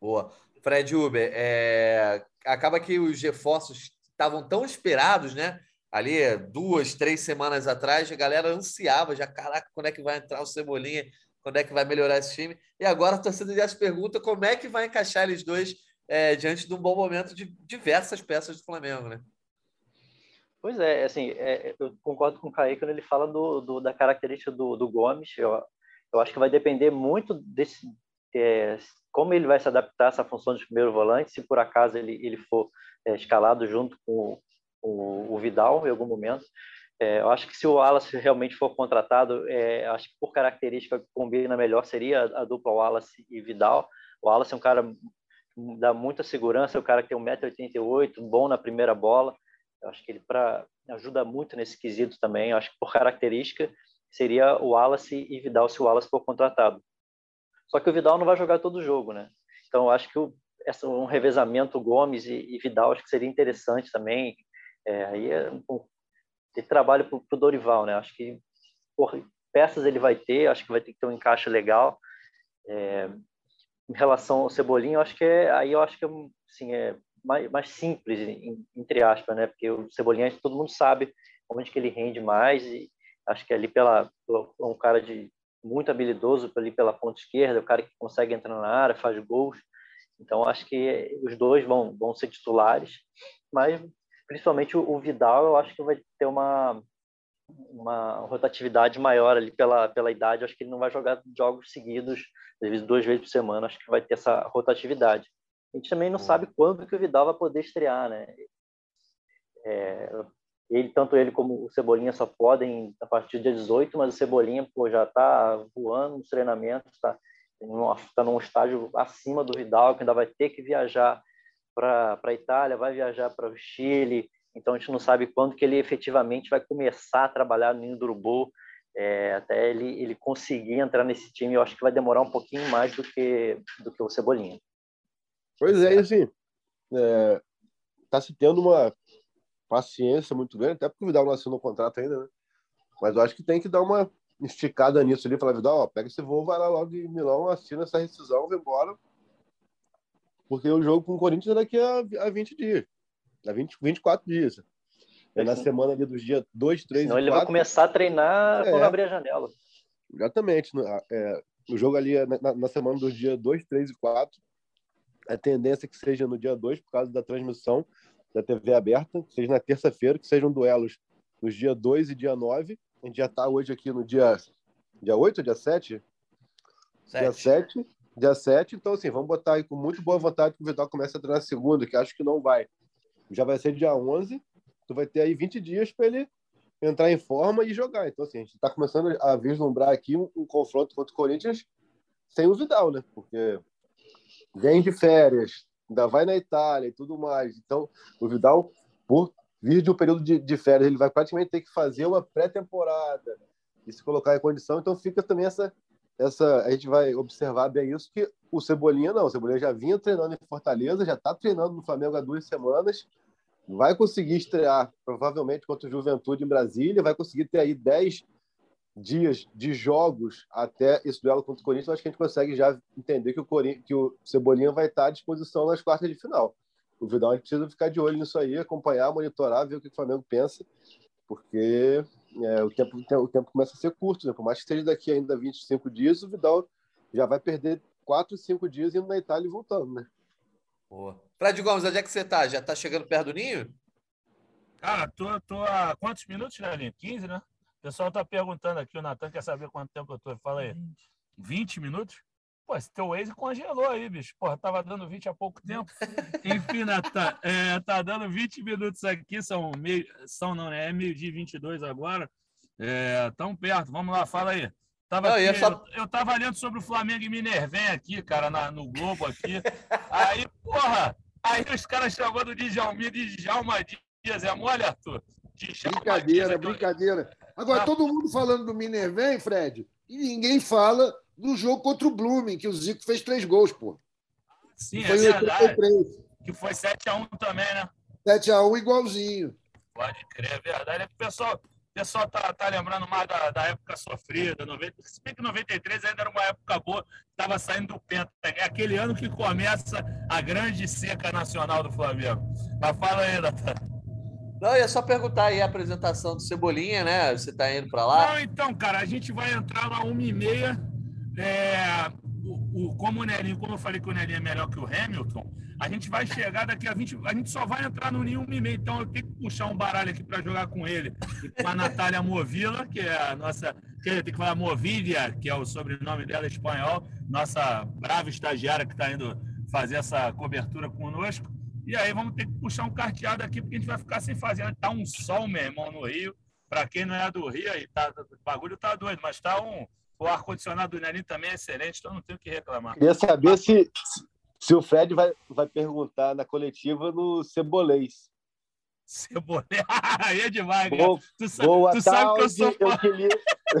S3: Boa. Fred Uber, é... acaba que os reforços estavam tão esperados, né? ali duas, três semanas atrás, a galera ansiava já, caraca, quando é que vai entrar o Cebolinha, quando é que vai melhorar esse time? E agora a torcida já se pergunta como é que vai encaixar eles dois é, diante de um bom momento de diversas peças do Flamengo, né?
S5: Pois é, assim, é, eu concordo com o Kaique quando ele fala do, do da característica do, do Gomes. Eu, eu acho que vai depender muito desse, é, como ele vai se adaptar a essa função de primeiro volante, se por acaso ele, ele for é, escalado junto com, o, o Vidal em algum momento. É, eu acho que se o Wallace realmente for contratado, é, acho que por característica que combina melhor seria a, a dupla Wallace e Vidal. O Wallace é um cara que dá muita segurança, é um cara que tem 1,88m, bom na primeira bola. Eu acho que ele pra, ajuda muito nesse quesito também. Eu acho que por característica seria o Wallace e Vidal se o Wallace for contratado. Só que o Vidal não vai jogar todo o jogo, né? Então, acho que o, essa, um revezamento Gomes e, e Vidal acho que seria interessante também. É, aí é um, trabalho para o Dorival, né? Acho que por, peças ele vai ter, acho que vai ter que ter um encaixe legal. É, em relação ao Cebolinha, acho que é, aí eu acho que assim, é mais, mais simples, entre aspas, né? Porque o Cebolinha todo mundo sabe onde que ele rende mais e acho que ali pela é um cara de muito habilidoso ali pela ponta esquerda, o cara que consegue entrar na área, faz gols. Então acho que os dois vão vão ser titulares, mas principalmente o, Vidal, eu acho que vai ter uma uma rotatividade maior ali pela pela idade. Eu acho que ele não vai jogar jogos seguidos, às vezes duas vezes por semana. Acho que vai ter essa rotatividade. A gente também não sabe quando que o Vidal vai poder estrear, né? É, ele tanto ele como o Cebolinha só podem a partir do dia 18, mas o Cebolinha pô, já está voando nos treinamentos, está tá num estágio acima do Vidal, que ainda vai ter que viajar para a Itália, vai viajar para o Chile, então a gente não sabe quando que ele efetivamente vai começar a trabalhar no Ninho do Urubu, é, até ele, ele conseguir entrar nesse time, eu acho que vai demorar um pouquinho mais do que, do que o Cebolinha.
S4: Pois é, assim, é, tá se tendo uma paciência muito grande, até porque o Vidal não assinou o contrato ainda, né? Mas eu acho que tem que dar uma esticada nisso ali, falar, Vidal, ó, pega esse voo, vai lá logo em Milão, assina essa rescisão, vai embora. Porque o jogo com o Corinthians é daqui a, a 20 dias, a 20, 24 dias. É na semana ali dos dias 2, 3
S5: Senão
S4: e
S5: ele
S4: 4.
S5: vai começar a treinar
S4: É.
S5: quando abrir a janela.
S4: Exatamente. é, o jogo ali é na, na semana dos dias 2, 3 e 4. A tendência é que seja no dia 2, por causa da transmissão da TV aberta, que seja na terça-feira, que sejam duelos nos dia 2 e dia 9. A gente já está hoje aqui no dia, dia 8 ou dia 7? Dia 7. Dia 7. Então, assim, vamos botar aí com muito boa vontade que o Vidal comece a treinar segunda, que acho que não vai. Já vai ser dia 11. Tu vai ter aí 20 dias para ele entrar em forma e jogar. Então, assim, a gente está começando a vislumbrar aqui um, um confronto contra o Corinthians sem o Vidal, né? Porque vem de férias, ainda vai na Itália e tudo mais. Então, o Vidal, por vir de um período de, de férias, ele vai praticamente ter que fazer uma pré-temporada e se colocar em condição. Então, fica também essa. essa a gente vai observar bem isso, que o Cebolinha não. O Cebolinha já vinha treinando em Fortaleza, já está treinando no Flamengo há duas semanas vai conseguir estrear provavelmente contra o Juventude em Brasília, vai conseguir ter aí 10 dias de jogos até esse duelo contra o Corinthians, eu acho que a gente consegue já entender que o, Corin... que o Cebolinha vai estar à disposição nas quartas de final. O Vidal a gente precisa ficar de olho nisso aí, acompanhar, monitorar, ver o que o Flamengo pensa, porque é, o, tempo, o tempo começa a ser curto, né? por mais que esteja daqui ainda 25 dias, o Vidal já vai perder 4, 5 dias indo na Itália e voltando, né?
S3: Boa. Fred Gomes, onde é que você tá? Já tá chegando perto do ninho?
S7: Cara, tô, tô há quantos minutos, Nelinho? 15, né? O pessoal tá perguntando aqui, o Natan quer saber quanto tempo eu tô. Fala aí. 20 minutos? Pô, esse teu Waze congelou aí, bicho. Porra, tava dando 20 há pouco tempo. *laughs* Enfim, Natan, é, tá dando 20 minutos aqui, são meio. São não, né? É meio-dia e 22 agora. É, tão perto. Vamos lá, fala aí. Tava
S3: Não,
S7: aqui,
S3: eu só-
S7: eu, eu tava lendo sobre o Flamengo e Minervém aqui, cara, na- no Globo aqui. *laughs* Aí, porra, aí os caras chamando de Djalmir de Djalma Dias. É mole, Arthur? Djalma
S2: Brincadeira,
S7: Dias,
S2: brincadeira. Agora, todo mundo falando do Minervém, Fred, e ninguém fala do jogo contra o Blooming, que o Zico fez três gols, pô.
S7: Sim,
S2: Foi
S7: é verdade.
S2: 83.
S7: Que foi 7x1 também, né?
S2: 7x1 igualzinho.
S7: Pode crer, é verdade. É o pessoal, o pessoal tá, tá lembrando mais da, da época sofrida. 90, se bem que 93 ainda era uma época boa, estava saindo do Penta. É aquele ano que começa a grande seca nacional do Flamengo. Mas fala aí, Natan.
S3: Não, ia só perguntar aí a apresentação do Cebolinha, né? Você tá indo para lá?
S7: Não, então, cara, a gente vai entrar lá 1h30. É, o, o- como o Nelinho, como eu falei que o Nelinho é melhor que o Hamilton, a gente vai chegar daqui a 20. A gente só vai entrar no Ninho 1h30. Então eu tenho que puxar um baralho aqui para jogar com ele. E com a Natália Movila, que é a nossa. Tenho que falar Movilia, que é o sobrenome dela espanhol, nossa brava estagiária que está indo fazer essa cobertura conosco. E aí vamos ter que puxar um carteado aqui, porque a gente vai ficar sem fazer. Tá um sol, meu irmão, no Rio. Para quem não é do Rio, aí tá, o bagulho tá doido, mas tá um. O ar-condicionado do Nelinho também é excelente, então não tenho o que reclamar.
S4: Queria saber se, se o Fred vai, vai perguntar na coletiva no Cebolês.
S7: Cebolinha, *laughs* aí é demais.
S4: Boa,
S7: Tu, sa-
S4: boa
S7: tu sabe que eu
S4: tarde,
S7: sou
S4: eu queria,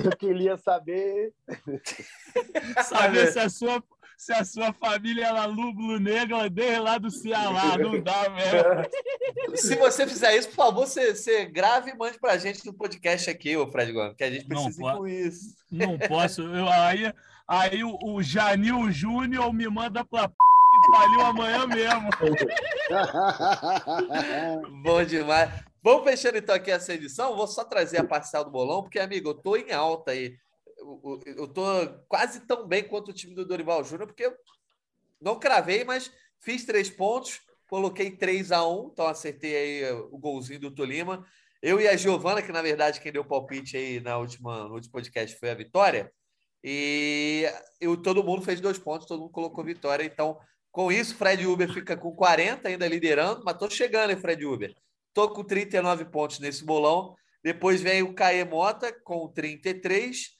S4: eu queria saber. *laughs*
S7: saber se a sua, se a sua família ela lúbulo negra desde lá do Ceará. *laughs* Não dá mesmo.
S3: Se você fizer isso, por favor, você, você grave e mande pra gente no podcast aqui, ô Fred Gomes, que a gente
S7: Não
S3: precisa
S7: pode.
S3: com isso.
S7: Não posso. Eu, aí aí o, o Janil Júnior me manda pra p... que pariu amanhã mesmo. *laughs*
S3: Bom demais. Vamos fechando então aqui essa edição. Vou só trazer a parcial do bolão, porque, amigo, eu tô em alta aí. Eu, tô quase tão bem quanto o time do Dorival Júnior, porque eu não cravei, mas fiz três pontos, coloquei 3 a 1 então acertei aí o golzinho do Tolima. Eu e a Giovana, que na verdade quem deu palpite aí na última, no último podcast foi a Vitória. E eu, todo mundo fez dois pontos, todo mundo colocou vitória. Então, com isso, Fred Uber fica com 40, ainda liderando, mas tô chegando, hein, Fred Uber? Tô com 39 pontos nesse bolão. Depois vem o Caê Mota com 33.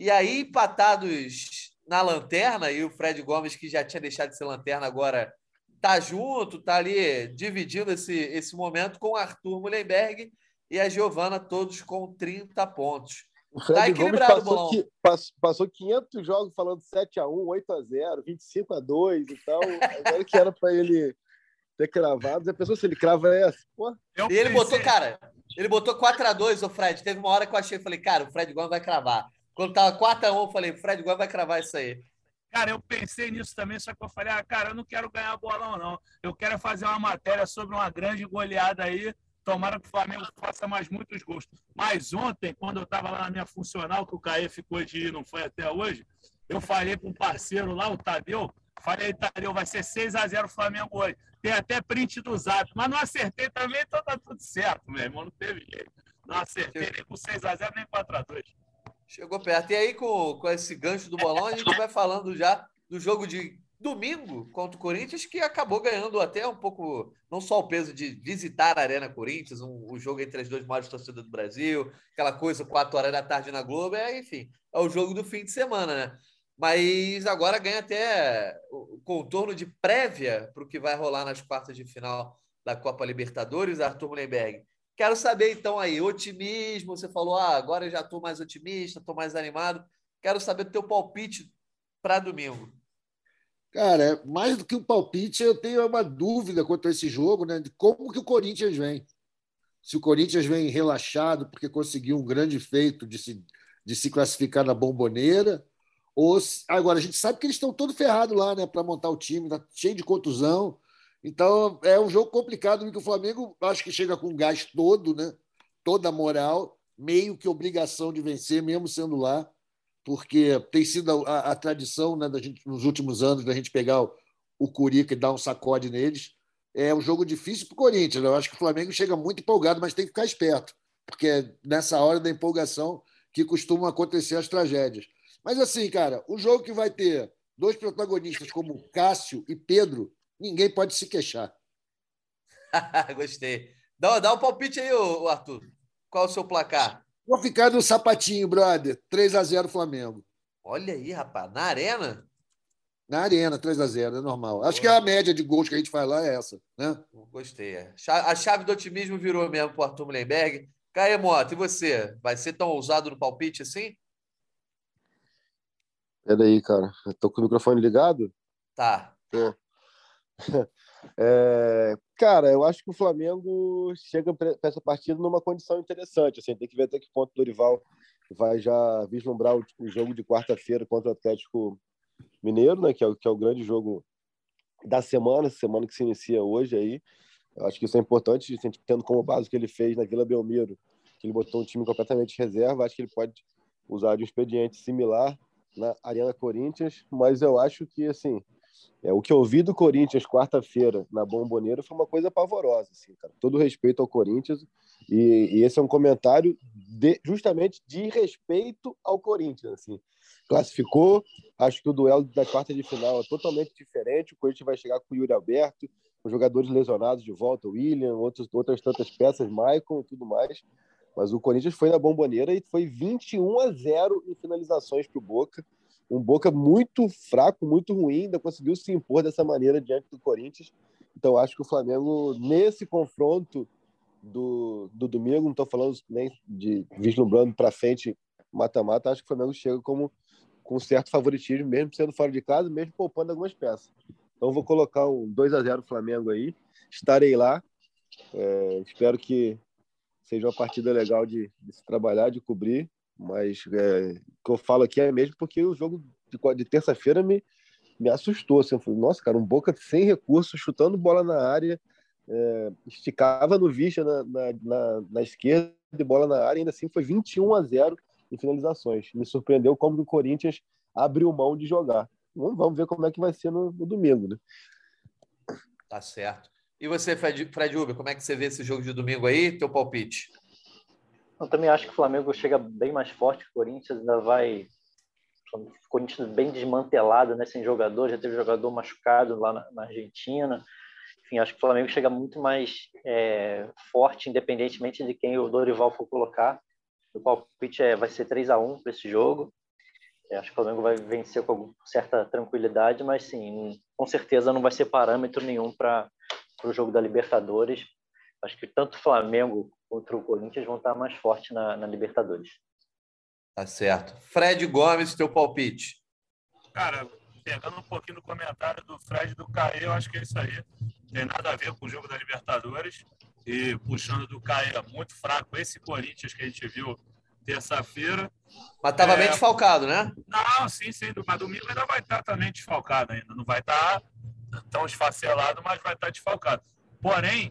S3: E aí, empatados na lanterna, e o Fred Gomes, que já tinha deixado de ser lanterna, agora tá junto, tá ali dividindo esse, esse momento com o Arthur Mullenberg e a Giovana, todos com 30 pontos.
S4: O Fred
S3: Tá
S4: Gomes
S3: equilibrado,
S4: passou,
S3: Bolão.
S4: qui- pass- passou 500 jogos falando 7x1, 8x0, 25x2 e tal. Agora que era para ele ter cravado. A pessoa, se ele crava essa, pô,
S3: E ele botou, cara, ele botou 4x2, o Fred. Teve uma hora que eu achei, falei, cara, o Fred Gomes vai cravar. Quando tava 4x1, eu falei, Fred Gomes vai cravar isso aí.
S7: Cara, eu pensei nisso também, só que eu falei, ah, cara, eu não quero ganhar bolão, não. Eu quero fazer uma matéria sobre uma grande goleada aí. Tomara que o Flamengo faça mais muitos gols. Mas ontem, quando eu estava lá na minha funcional, que o Caê ficou de ir, não foi até hoje, eu falei com um parceiro lá, o Tadeu, falei, Tadeu, vai ser 6x0 Flamengo hoje. Tem até print do zap, mas não acertei também, então tá tudo certo, meu irmão, não teve jeito. Não acertei nem com 6x0, nem 4x2.
S3: Chegou perto. E aí, com, com esse gancho do bolão, a gente vai falando já do jogo de domingo contra o Corinthians, que acabou ganhando até um pouco, não só o peso de visitar a Arena Corinthians, um, o jogo entre as duas maiores torcidas do Brasil, aquela coisa, 4 horas da tarde na Globo, é, enfim, é o jogo do fim de semana, né? Mas agora ganha até o contorno de prévia para o que vai rolar nas quartas de final da Copa Libertadores, Arthur Mullenberg. Quero saber, então, aí, otimismo. Você falou, ah, agora eu já estou mais otimista, estou mais animado. Quero saber do teu palpite para domingo.
S2: Cara, mais do que um palpite, eu tenho uma dúvida quanto a esse jogo, né? De como que o Corinthians vem. Se o Corinthians vem relaxado porque conseguiu um grande feito de se, de se classificar na bomboneira, ou se- agora a gente sabe que eles estão todos ferrados lá, né, para montar o time, tá cheio de contusão. Então é um jogo complicado, porque o Flamengo acho que chega com o gás todo, né? Toda a moral, meio que obrigação de vencer, mesmo sendo lá porque tem sido a, a tradição né, da gente, nos últimos anos da gente pegar o, o Curica e dar um sacode neles. É um jogo difícil para o Corinthians. né? Eu acho que o Flamengo chega muito empolgado, mas tem que ficar esperto, porque é nessa hora da empolgação que costumam acontecer as tragédias. Mas assim, cara, o jogo que vai ter dois protagonistas como Cássio e Pedro, ninguém pode se queixar. *laughs*
S3: Gostei. Dá, dá um palpite aí, ô, Arthur. Qual é o seu placar?
S2: Vou ficar no sapatinho, brother. 3 a 0 Flamengo.
S3: Olha aí, rapaz. Na arena?
S2: Na arena, 3 a 0 é normal. Acho que a média de gols que a gente faz lá é essa, né?
S3: Gostei. A chave do otimismo virou mesmo para o Arthur Mullenberg. Caê Mota, e você? Vai ser tão ousado no palpite assim?
S4: peraí, cara. Eu tô com o microfone ligado?
S3: Tá.
S4: Tô. *laughs* É, cara, eu acho que o Flamengo chega para essa partida numa condição interessante. Assim, tem que ver até que ponto o Dorival vai já vislumbrar o, o jogo de quarta-feira contra o Atlético Mineiro, né? Que é, o- que é o grande jogo da semana, semana que se inicia hoje aí. Eu acho que isso é importante, tendo como base o que ele fez na Vila Belmiro, que ele botou um time completamente reserva. Acho que ele pode usar de um expediente similar na Arena Corinthians, mas eu acho que assim é, o que eu vi do Corinthians quarta-feira na Bomboneira foi uma coisa pavorosa, assim, cara. Todo respeito ao Corinthians e, e esse é um comentário de- justamente de respeito ao Corinthians, assim. Classificou, acho que o duelo da quarta de final é totalmente diferente. O Corinthians vai chegar com o Yuri Alberto, com jogadores lesionados de volta, o William, outros, outras tantas peças, Maicon e tudo mais. Mas o Corinthians foi na Bomboneira e foi 21 a 0 em finalizações para o Boca um Boca muito fraco, muito ruim, ainda conseguiu se impor dessa maneira diante do Corinthians. Então, acho que o Flamengo, nesse confronto do, do domingo, não estou falando nem de vislumbrando para frente mata-mata, acho que o Flamengo chega como com certo favoritismo, mesmo sendo fora de casa, mesmo poupando algumas peças. Então, vou colocar um 2 a 0 Flamengo aí, estarei lá. É, espero que seja uma partida legal de, de se trabalhar, de cobrir mas é, o que eu falo aqui é mesmo porque o jogo de, de terça-feira me, me assustou. Assim, eu falei, nossa, cara, um Boca sem recurso, chutando bola na área, é, esticava no Vicha na, na, na, na, esquerda de bola na área, ainda assim foi 21 a 0 em finalizações. Me surpreendeu como o Corinthians abriu mão de jogar. Vamos, vamos ver como é que vai ser no, no domingo, né?
S3: Tá certo. E você, Fred, Fred Uber, como é que você vê esse jogo de domingo aí? Teu palpite?
S5: Eu também acho que o Flamengo chega bem mais forte que o Corinthians, ainda vai. O Corinthians bem desmantelado, né, sem jogador, já teve jogador machucado lá na, na Argentina. Enfim, acho que o Flamengo chega muito mais é, forte, independentemente de quem o Dorival for colocar. O palpite é, vai ser 3 a 1 para esse jogo. É, acho que o Flamengo vai vencer com certa tranquilidade, mas sim, com certeza não vai ser parâmetro nenhum para o jogo da Libertadores. Acho que tanto o Flamengo contra o Corinthians vão estar mais fortes na, na Libertadores.
S3: Tá certo. Fred Gomes, teu palpite.
S7: Cara, pegando um pouquinho do comentário do Fred do Caê, eu acho que é isso aí. Tem nada a ver com o jogo da Libertadores. E puxando do Caê, muito fraco esse Corinthians que a gente viu terça-feira.
S3: Mas estava
S7: É.
S3: bem desfalcado, né?
S7: Não, sim, sim. Mas domingo ainda vai estar também desfalcado ainda. Não vai estar tão esfacelado, mas vai estar desfalcado. Porém,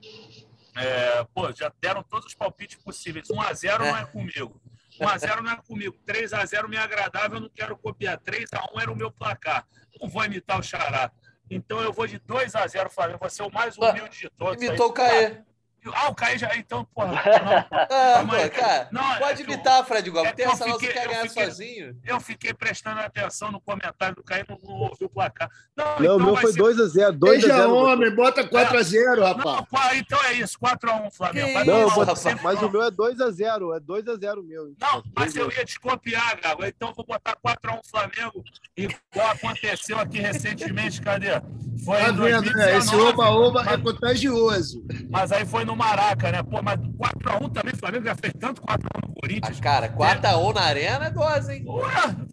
S7: é, pô, já deram todos os palpites possíveis. 1x0 não é comigo. 1x0 não é comigo. 3x0 me agradável, eu não quero copiar. 3x1 era o meu placar. Não vou imitar o Xará. Então eu vou de 2x0 Flamengo. Vou ser o mais humilde de todos.
S3: Imitou o Caê.
S7: Ah, o Caê já. Então, porra. *laughs* Não,
S3: Ah, cara,
S7: Não, é
S3: pode imitar, Fred Gomes.
S7: é
S3: Tem essa
S7: fiquei-
S3: quer
S7: eu
S3: ganhar
S7: fiquei-
S3: sozinho.
S7: Eu fiquei prestando atenção no comentário do Caio, não, não ouvi o placar. Não,
S2: Não,
S7: então
S2: o meu foi
S7: ser-
S2: 2x0. 2
S7: Seja
S2: a 0
S7: homem,
S2: bota 4x0, rapaz.
S7: Não, então é isso, 4x1 Flamengo.
S3: Que
S7: Vai
S2: Não,
S7: um sempre
S2: mas o meu é 2x0. É 2x0 meu.
S7: Não, mas eu ia te copiar, Gago. Então eu vou botar 4x1 Flamengo, igual aconteceu aqui recentemente, cadê? Foi
S2: Tá vendo, né?
S7: 2019,
S2: Esse oba-oba é
S7: mas-
S2: contagioso.
S7: Mas aí foi no Maraca, né? Pô, mas 4x1 também, o Flamengo já fez tanto 4x1 no Corinthians.
S3: Cara, 4x1 na arena é dose, hein?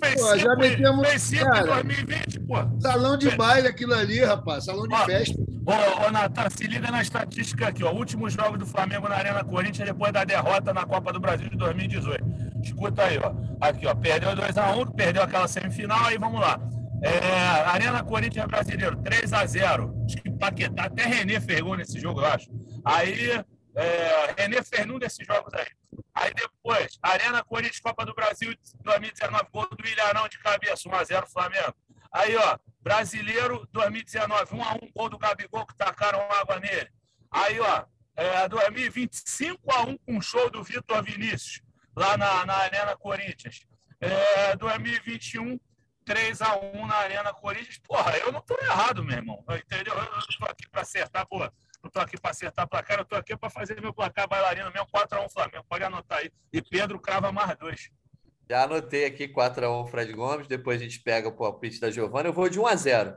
S7: Fez
S2: Pô, já
S7: 5
S2: metemos-
S7: fez em
S2: cara.
S7: 2020, pô.
S2: Salão de baile aquilo ali, rapaz. Salão de
S7: Ó,
S2: festa.
S7: Ô, ô Natan, se liga na estatística aqui, ó. Últimos jogos do Flamengo na Arena Corinthians depois da derrota na Copa do Brasil de 2018. Escuta aí, ó. Aqui, ó. Perdeu 2x1, perdeu aquela semifinal, aí vamos lá. É, Arena Corinthians Brasileiro, 3x0. Acho que Paquetá, até René fez gol nesse jogo, eu acho. Aí, é, René fez num jogos aí. Aí depois, Arena Corinthians Copa do Brasil 2019, gol do Ilharão de cabeça, 1x0 Flamengo. Aí, ó, Brasileiro 2019, 1x1, gol do Gabigol que tacaram água nele. Aí, ó, é, 2020, 5x1 com show do Vitor Vinícius, lá na, na Arena Corinthians. É, 2021, 3x1 na Arena Corinthians. Porra, eu não tô errado, meu irmão. Entendeu? Eu não tô aqui para acertar, pô. Não tô aqui para acertar placar, eu tô aqui para fazer meu placar bailarino mesmo, 4x1 Flamengo. Pode anotar aí. E Pedro crava mais dois.
S3: Já anotei aqui 4x1 Fred Gomes, depois a gente pega o palpite da Giovana. Eu vou de 1x0.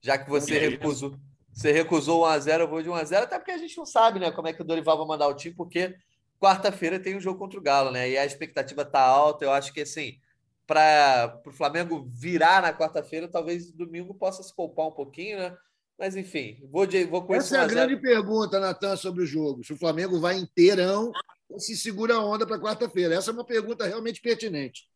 S3: Já que você
S7: Que
S3: recusou, você recusou 1x0, eu vou de 1x0, até porque a gente não sabe, né, como é que o Dorival vai mandar o time, porque quarta-feira tem um jogo contra o Galo, né? E a expectativa tá alta. Eu acho que assim, para o Flamengo virar na quarta-feira, talvez domingo possa se poupar um pouquinho, né? Mas enfim, vou, de, vou com esse
S2: Essa é a
S3: 1 a 0.
S2: grande pergunta, Natan, sobre o jogo. Se o Flamengo vai inteirão ou se segura a onda para quarta-feira. Essa é uma pergunta realmente pertinente.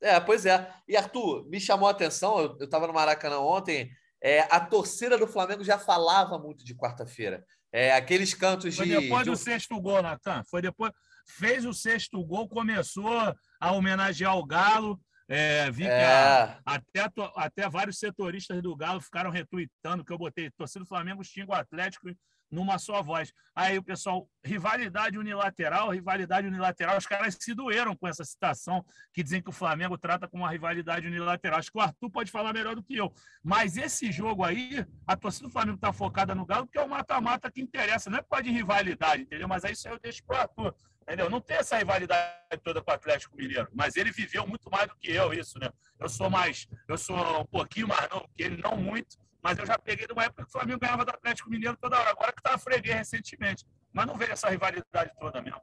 S3: É, pois é. E Arthur, me chamou a atenção, eu, eu tava no Maracanã ontem, é, a torcida do Flamengo já falava muito de quarta-feira. É, aqueles cantos
S7: Foi
S3: de.
S7: depois
S3: de-
S7: do sexto gol, Natan. Foi depois. Fez o sexto gol, começou a homenagear o Galo. É, vi que
S3: É.
S7: até, até vários setoristas do Galo ficaram retuitando que eu botei. Torcida do Flamengo xinga o Atlético numa só voz. Aí o pessoal, rivalidade unilateral, rivalidade unilateral. Os caras se doeram com essa citação que dizem que o Flamengo trata como uma rivalidade unilateral. Acho que o Arthur pode falar melhor do que eu. Mas esse jogo aí, a torcida do Flamengo está focada no Galo, porque é o mata-mata que interessa. Não é por causa de rivalidade, entendeu? Mas aí isso aí eu deixo para o Arthur. Entendeu? Não tem essa rivalidade toda com o Atlético Mineiro, mas ele viveu muito mais do que eu, isso, né? Eu sou mais, eu sou um pouquinho mais novo que ele, não muito, mas eu já peguei de uma época que o Flamengo ganhava do Atlético Mineiro toda hora, agora que tá freguês recentemente. Mas não veio essa rivalidade toda mesmo.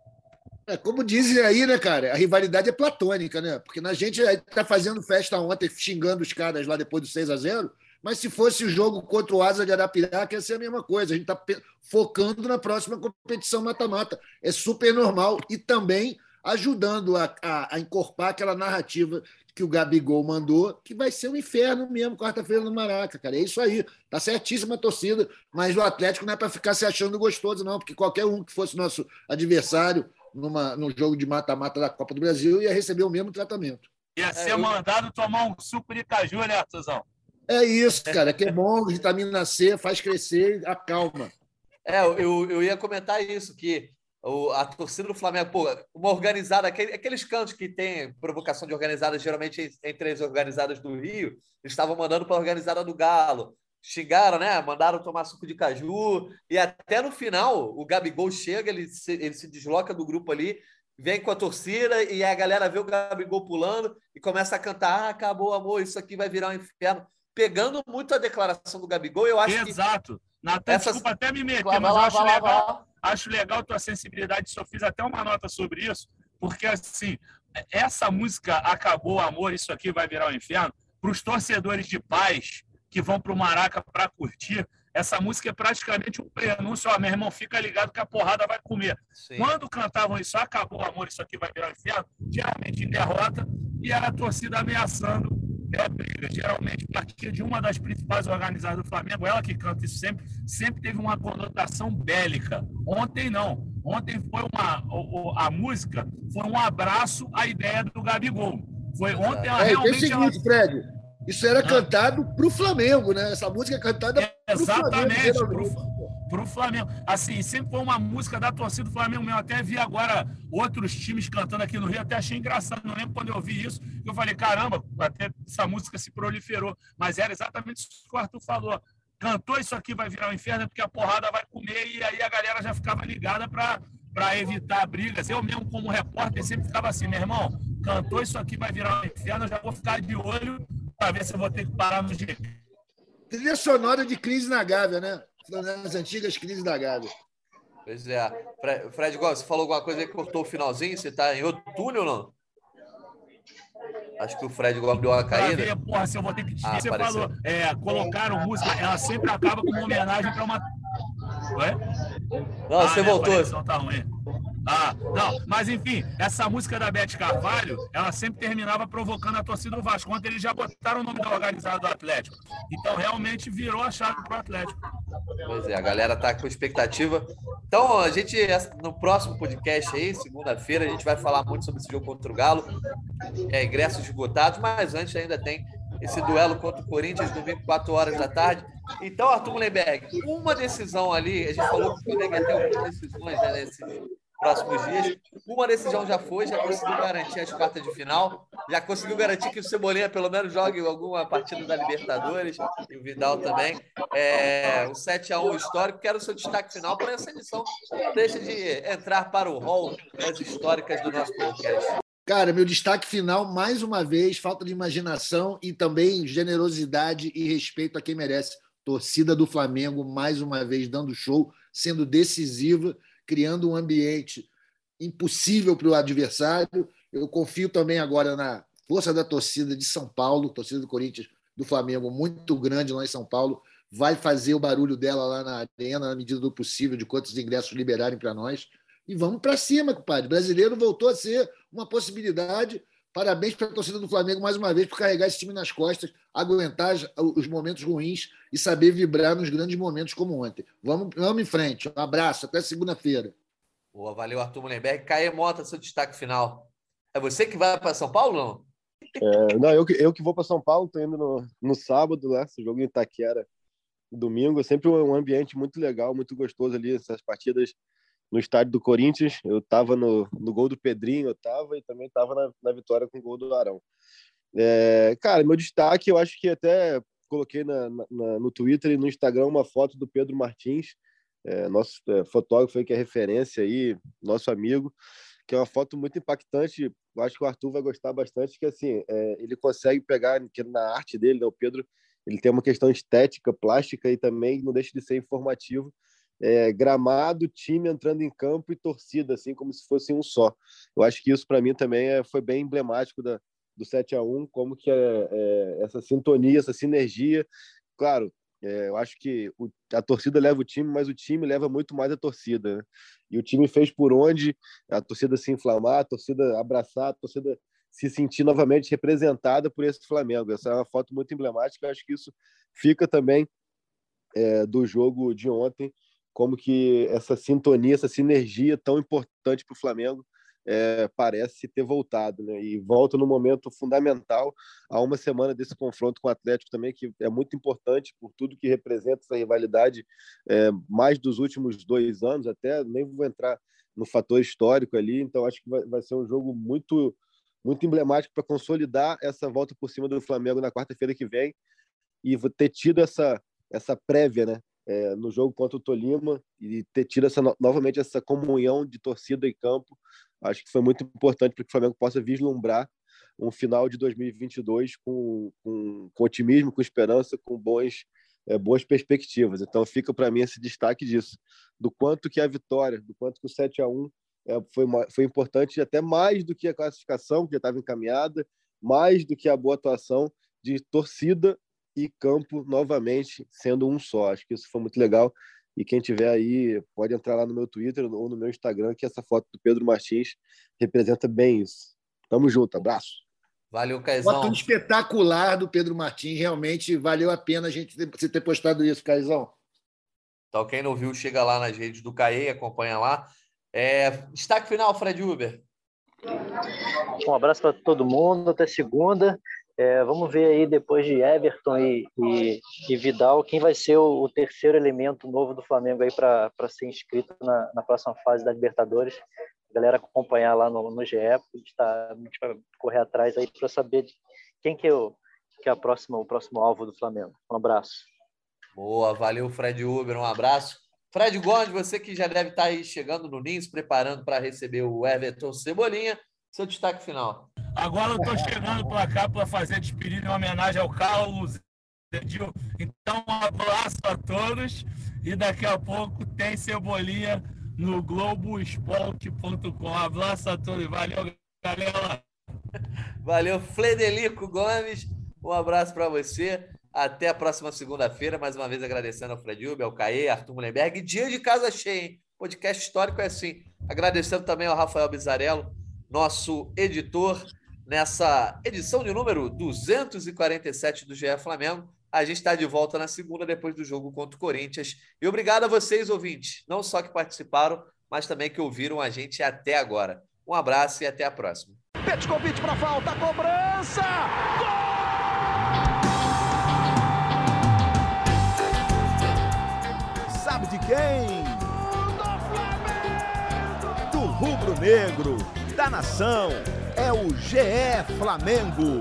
S2: É, como dizem aí, né, cara? A rivalidade é platônica, né? Porque a gente está fazendo festa ontem, xingando os caras lá depois do 6 a 0 mas se fosse o jogo contra o Asa de Arapiraca, ia ser a mesma coisa. A gente está focando na próxima competição mata-mata. É super normal e também ajudando a, a, a encorpar aquela narrativa que o Gabigol mandou, que vai ser um inferno mesmo quarta-feira no Maraca, cara. É isso aí. Tá certíssima a torcida, mas o Atlético não é para ficar se achando gostoso, não, porque qualquer um que fosse nosso adversário numa, num jogo de mata-mata da Copa do Brasil ia receber o mesmo tratamento.
S7: Ia ser mandado tomar um suco de caju, né, Artuzão?
S2: É isso, cara, que é bom, vitamina C, faz crescer, acalma.
S3: É, eu, eu ia comentar isso, que o, a torcida do Flamengo, pô, uma organizada, aquele, aqueles cantos que tem provocação de organizadas, geralmente entre as organizadas do Rio, estavam mandando para a organizada do Galo. Xingaram, né? Mandaram tomar suco de caju. E até no final, o Gabigol chega, ele se, ele se desloca do grupo ali, vem com a torcida e a galera vê o Gabigol pulando e começa a cantar: ah, acabou, amor, isso aqui vai virar um inferno. Pegando muito a declaração do Gabigol, eu acho
S7: Exato.
S3: que.
S7: Natan,
S3: Essas-
S7: desculpa até me meter, mas
S3: lá,
S7: eu acho
S3: lá,
S7: legal, acho legal tua sensibilidade. Só fiz até uma nota sobre isso, porque assim, essa música Acabou o Amor, isso aqui vai virar o inferno, para os torcedores de paz que vão para o Maraca para curtir, essa música é praticamente um prenúncio, ó, meu irmão, fica ligado que a porrada vai comer.
S3: Sim.
S7: Quando cantavam isso, acabou o amor, isso aqui vai virar o inferno, geralmente em derrota, e era a torcida ameaçando é, briga. Geralmente partia de uma das principais organizadas do Flamengo, ela que canta isso sempre, sempre teve uma conotação bélica. Ontem não. Ontem foi uma. A música foi um abraço à ideia do Gabigol. Foi ontem ela
S2: É, e tem o
S7: realmente. ela-
S2: seguinte, Fred, isso era cantado pro Flamengo, né? Essa música é cantada pro Flamengo,
S7: Exatamente. Para o Flamengo. Assim, sempre foi uma música da torcida do Flamengo mesmo. Até vi agora outros times cantando aqui no Rio, até achei engraçado. Não lembro quando eu vi isso, eu falei, caramba, até essa música se proliferou. Mas era exatamente isso que o Arthur falou. Cantou isso aqui vai virar um inferno porque a porrada vai comer e aí a galera já ficava ligada para para evitar brigas. Eu mesmo, como repórter, sempre ficava assim, meu irmão, cantou isso aqui vai virar um inferno, eu já vou ficar de olho para ver se eu vou ter que parar no jeito.
S2: Trilha sonora de Crise na Gávea, né? Nas antigas Crises da Gávea.
S3: Pois é. Fre- Fred Gomes, você falou alguma coisa aí que cortou o finalzinho? Você tá em outro túnel ou não? Acho que o Fred Gomes deu uma caída.
S7: ver, porra, se eu vou ter que
S3: Ah,
S7: você
S3: apareceu.
S7: falou, é, colocaram música, ela sempre acaba com uma homenagem para uma. Ué?
S3: Não, você
S7: minha
S3: voltou.
S7: conexão Tá ruim. Ah, não, mas enfim, essa música da Beth Carvalho, ela sempre terminava provocando a torcida do Vasco. Ontem eles já botaram o nome da organizada do Atlético. Então realmente virou a chave pro Atlético.
S3: Pois é, a galera tá com expectativa. Então, a gente, no próximo podcast aí, segunda-feira, a gente vai falar muito sobre esse jogo contra o Galo. É, ingressos esgotados, mas antes ainda tem esse duelo contra o Corinthians, domingo, 4 horas da tarde. Então, Arthur Mullenberg, uma decisão ali, a gente falou que o Flamengo ia ter algumas decisões né, nesses próximos dias. Uma decisão já foi, já conseguiu garantir as quartas de final, já conseguiu garantir que o Cebolinha pelo menos jogue alguma partida da Libertadores, e o Vidal também. É, o 7x1 histórico, quero o seu destaque final para essa edição. Deixa de entrar para o hall das históricas do nosso podcast.
S2: Cara, meu destaque final, mais uma vez, falta de imaginação e também generosidade e respeito a quem merece. Torcida do Flamengo, mais uma vez, dando show, sendo decisiva, criando um ambiente impossível para o adversário. Eu confio também agora na força da torcida de São Paulo, torcida do Corinthians, do Flamengo, muito grande lá em São Paulo. Vai fazer o barulho dela lá na arena, na medida do possível, de quantos ingressos liberarem para nós. E vamos para cima, compadre. O brasileiro voltou a ser uma possibilidade. Parabéns para a torcida do Flamengo mais uma vez por carregar esse time nas costas, aguentar os momentos ruins e saber vibrar nos grandes momentos como ontem. Vamos, vamos em frente. Um abraço, até segunda-feira.
S3: Boa, valeu, Arthur Mullenberg. Caê Mota, seu destaque final. É você que vai para São Paulo, não?
S4: É, não, eu, que- eu que vou para São Paulo, tô indo no, no sábado, né? Esse jogo em Itaquera, domingo. É sempre um ambiente muito legal, muito gostoso ali, essas partidas no estádio do Corinthians. Eu estava no, no gol do Pedrinho, eu estava, e também estava na, na vitória com o gol do Arão. É, cara, meu destaque, eu acho que até coloquei na, na- no Twitter e no Instagram uma foto do Pedro Martins, é, nosso é, fotógrafo aí, que é referência aí, nosso amigo, que é uma foto muito impactante. Eu acho que o Arthur vai gostar bastante, que assim, é, ele consegue pegar que na arte dele, né, o Pedro, ele tem uma questão estética, plástica e também não deixa de ser informativo. É, gramado, time entrando em campo e torcida, assim como se fosse um só. Eu acho que isso para mim também é, foi bem emblemático da, do 7 a 1 como que é, é, essa sintonia, essa sinergia. Claro, é, eu acho que o, a torcida leva o time, mas o time leva muito mais a torcida. né? E o time fez por onde a torcida se inflamar, a torcida abraçar, a torcida se sentir novamente representada por esse Flamengo. Essa é uma foto muito emblemática. Eu acho que isso fica também é, do jogo de ontem, como que essa sintonia, essa sinergia tão importante para o Flamengo é, parece ter voltado, né? E volta no momento fundamental, a uma semana desse confronto com o Atlético também, que é muito importante por tudo que representa essa rivalidade, é, mais dos últimos dois anos, até nem vou entrar no fator histórico ali, então acho que vai, vai ser um jogo muito muito emblemático para consolidar essa volta por cima do Flamengo na quarta-feira que vem e ter tido essa essa prévia, né? É, no jogo contra o Tolima e ter tido essa, novamente essa comunhão de torcida em campo, acho que foi muito importante para que o Flamengo possa vislumbrar um final de 2022 com, com, com otimismo, com esperança, com bons, é, boas perspectivas. Então fica para mim esse destaque disso, do quanto que a vitória, do quanto que o 7 a 1 é, foi, foi importante até mais do que a classificação, que já estava encaminhada, mais do que a boa atuação de torcida e campo novamente sendo um só. Acho que isso foi muito legal. E quem tiver aí pode entrar lá no meu Twitter ou no meu Instagram, que essa foto do Pedro Martins representa bem isso. Tamo junto, abraço.
S3: Valeu, Caizão.
S2: Foto espetacular do Pedro Martins, realmente valeu a pena a gente ter, você ter postado isso, Caizão.
S3: Então, quem não viu, chega lá nas redes do CAE, acompanha lá. É, destaque final, Fred Uber.
S5: Um abraço para todo mundo, até segunda. É, vamos ver aí depois de Everton e, e, e Vidal quem vai ser o, o, terceiro elemento novo do Flamengo aí para ser inscrito na, na, próxima fase da Libertadores. A galera acompanhar lá no, no GE, a gente, tá, a gente vai correr atrás aí para saber quem que é, o, que é a próxima, o próximo alvo do Flamengo. Um abraço.
S3: Boa, valeu Fred Uber, um abraço. Fred Gomes, você que já deve estar tá aí chegando no Ninho, se preparando para receber o Everton Cebolinha, seu destaque final.
S7: Agora eu estou chegando para cá para fazer despedida em homenagem ao Carlos. Então, um abraço a todos e daqui a pouco tem Cebolinha no Globoesporte.com. Abraço a todos. Valeu, galera.
S3: Valeu, Frederico Gomes. Um abraço para você. Até a próxima segunda-feira. Mais uma vez agradecendo ao Fred Uber, ao Caê, Arthur Mullenberg. Dia de casa cheia, hein? Podcast histórico é assim. Agradecendo também ao Rafael Bizarello, nosso editor nessa edição de número 247 do GE Flamengo. A gente está de volta na segunda, depois do jogo contra o Corinthians. E obrigado a vocês, ouvintes, não só que participaram, mas também que ouviram a gente até agora. Um abraço e até a próxima.
S12: convite para falta, cobrança! Gol! Sabe de quem? Do Do rubro-negro, da nação é o GE Flamengo.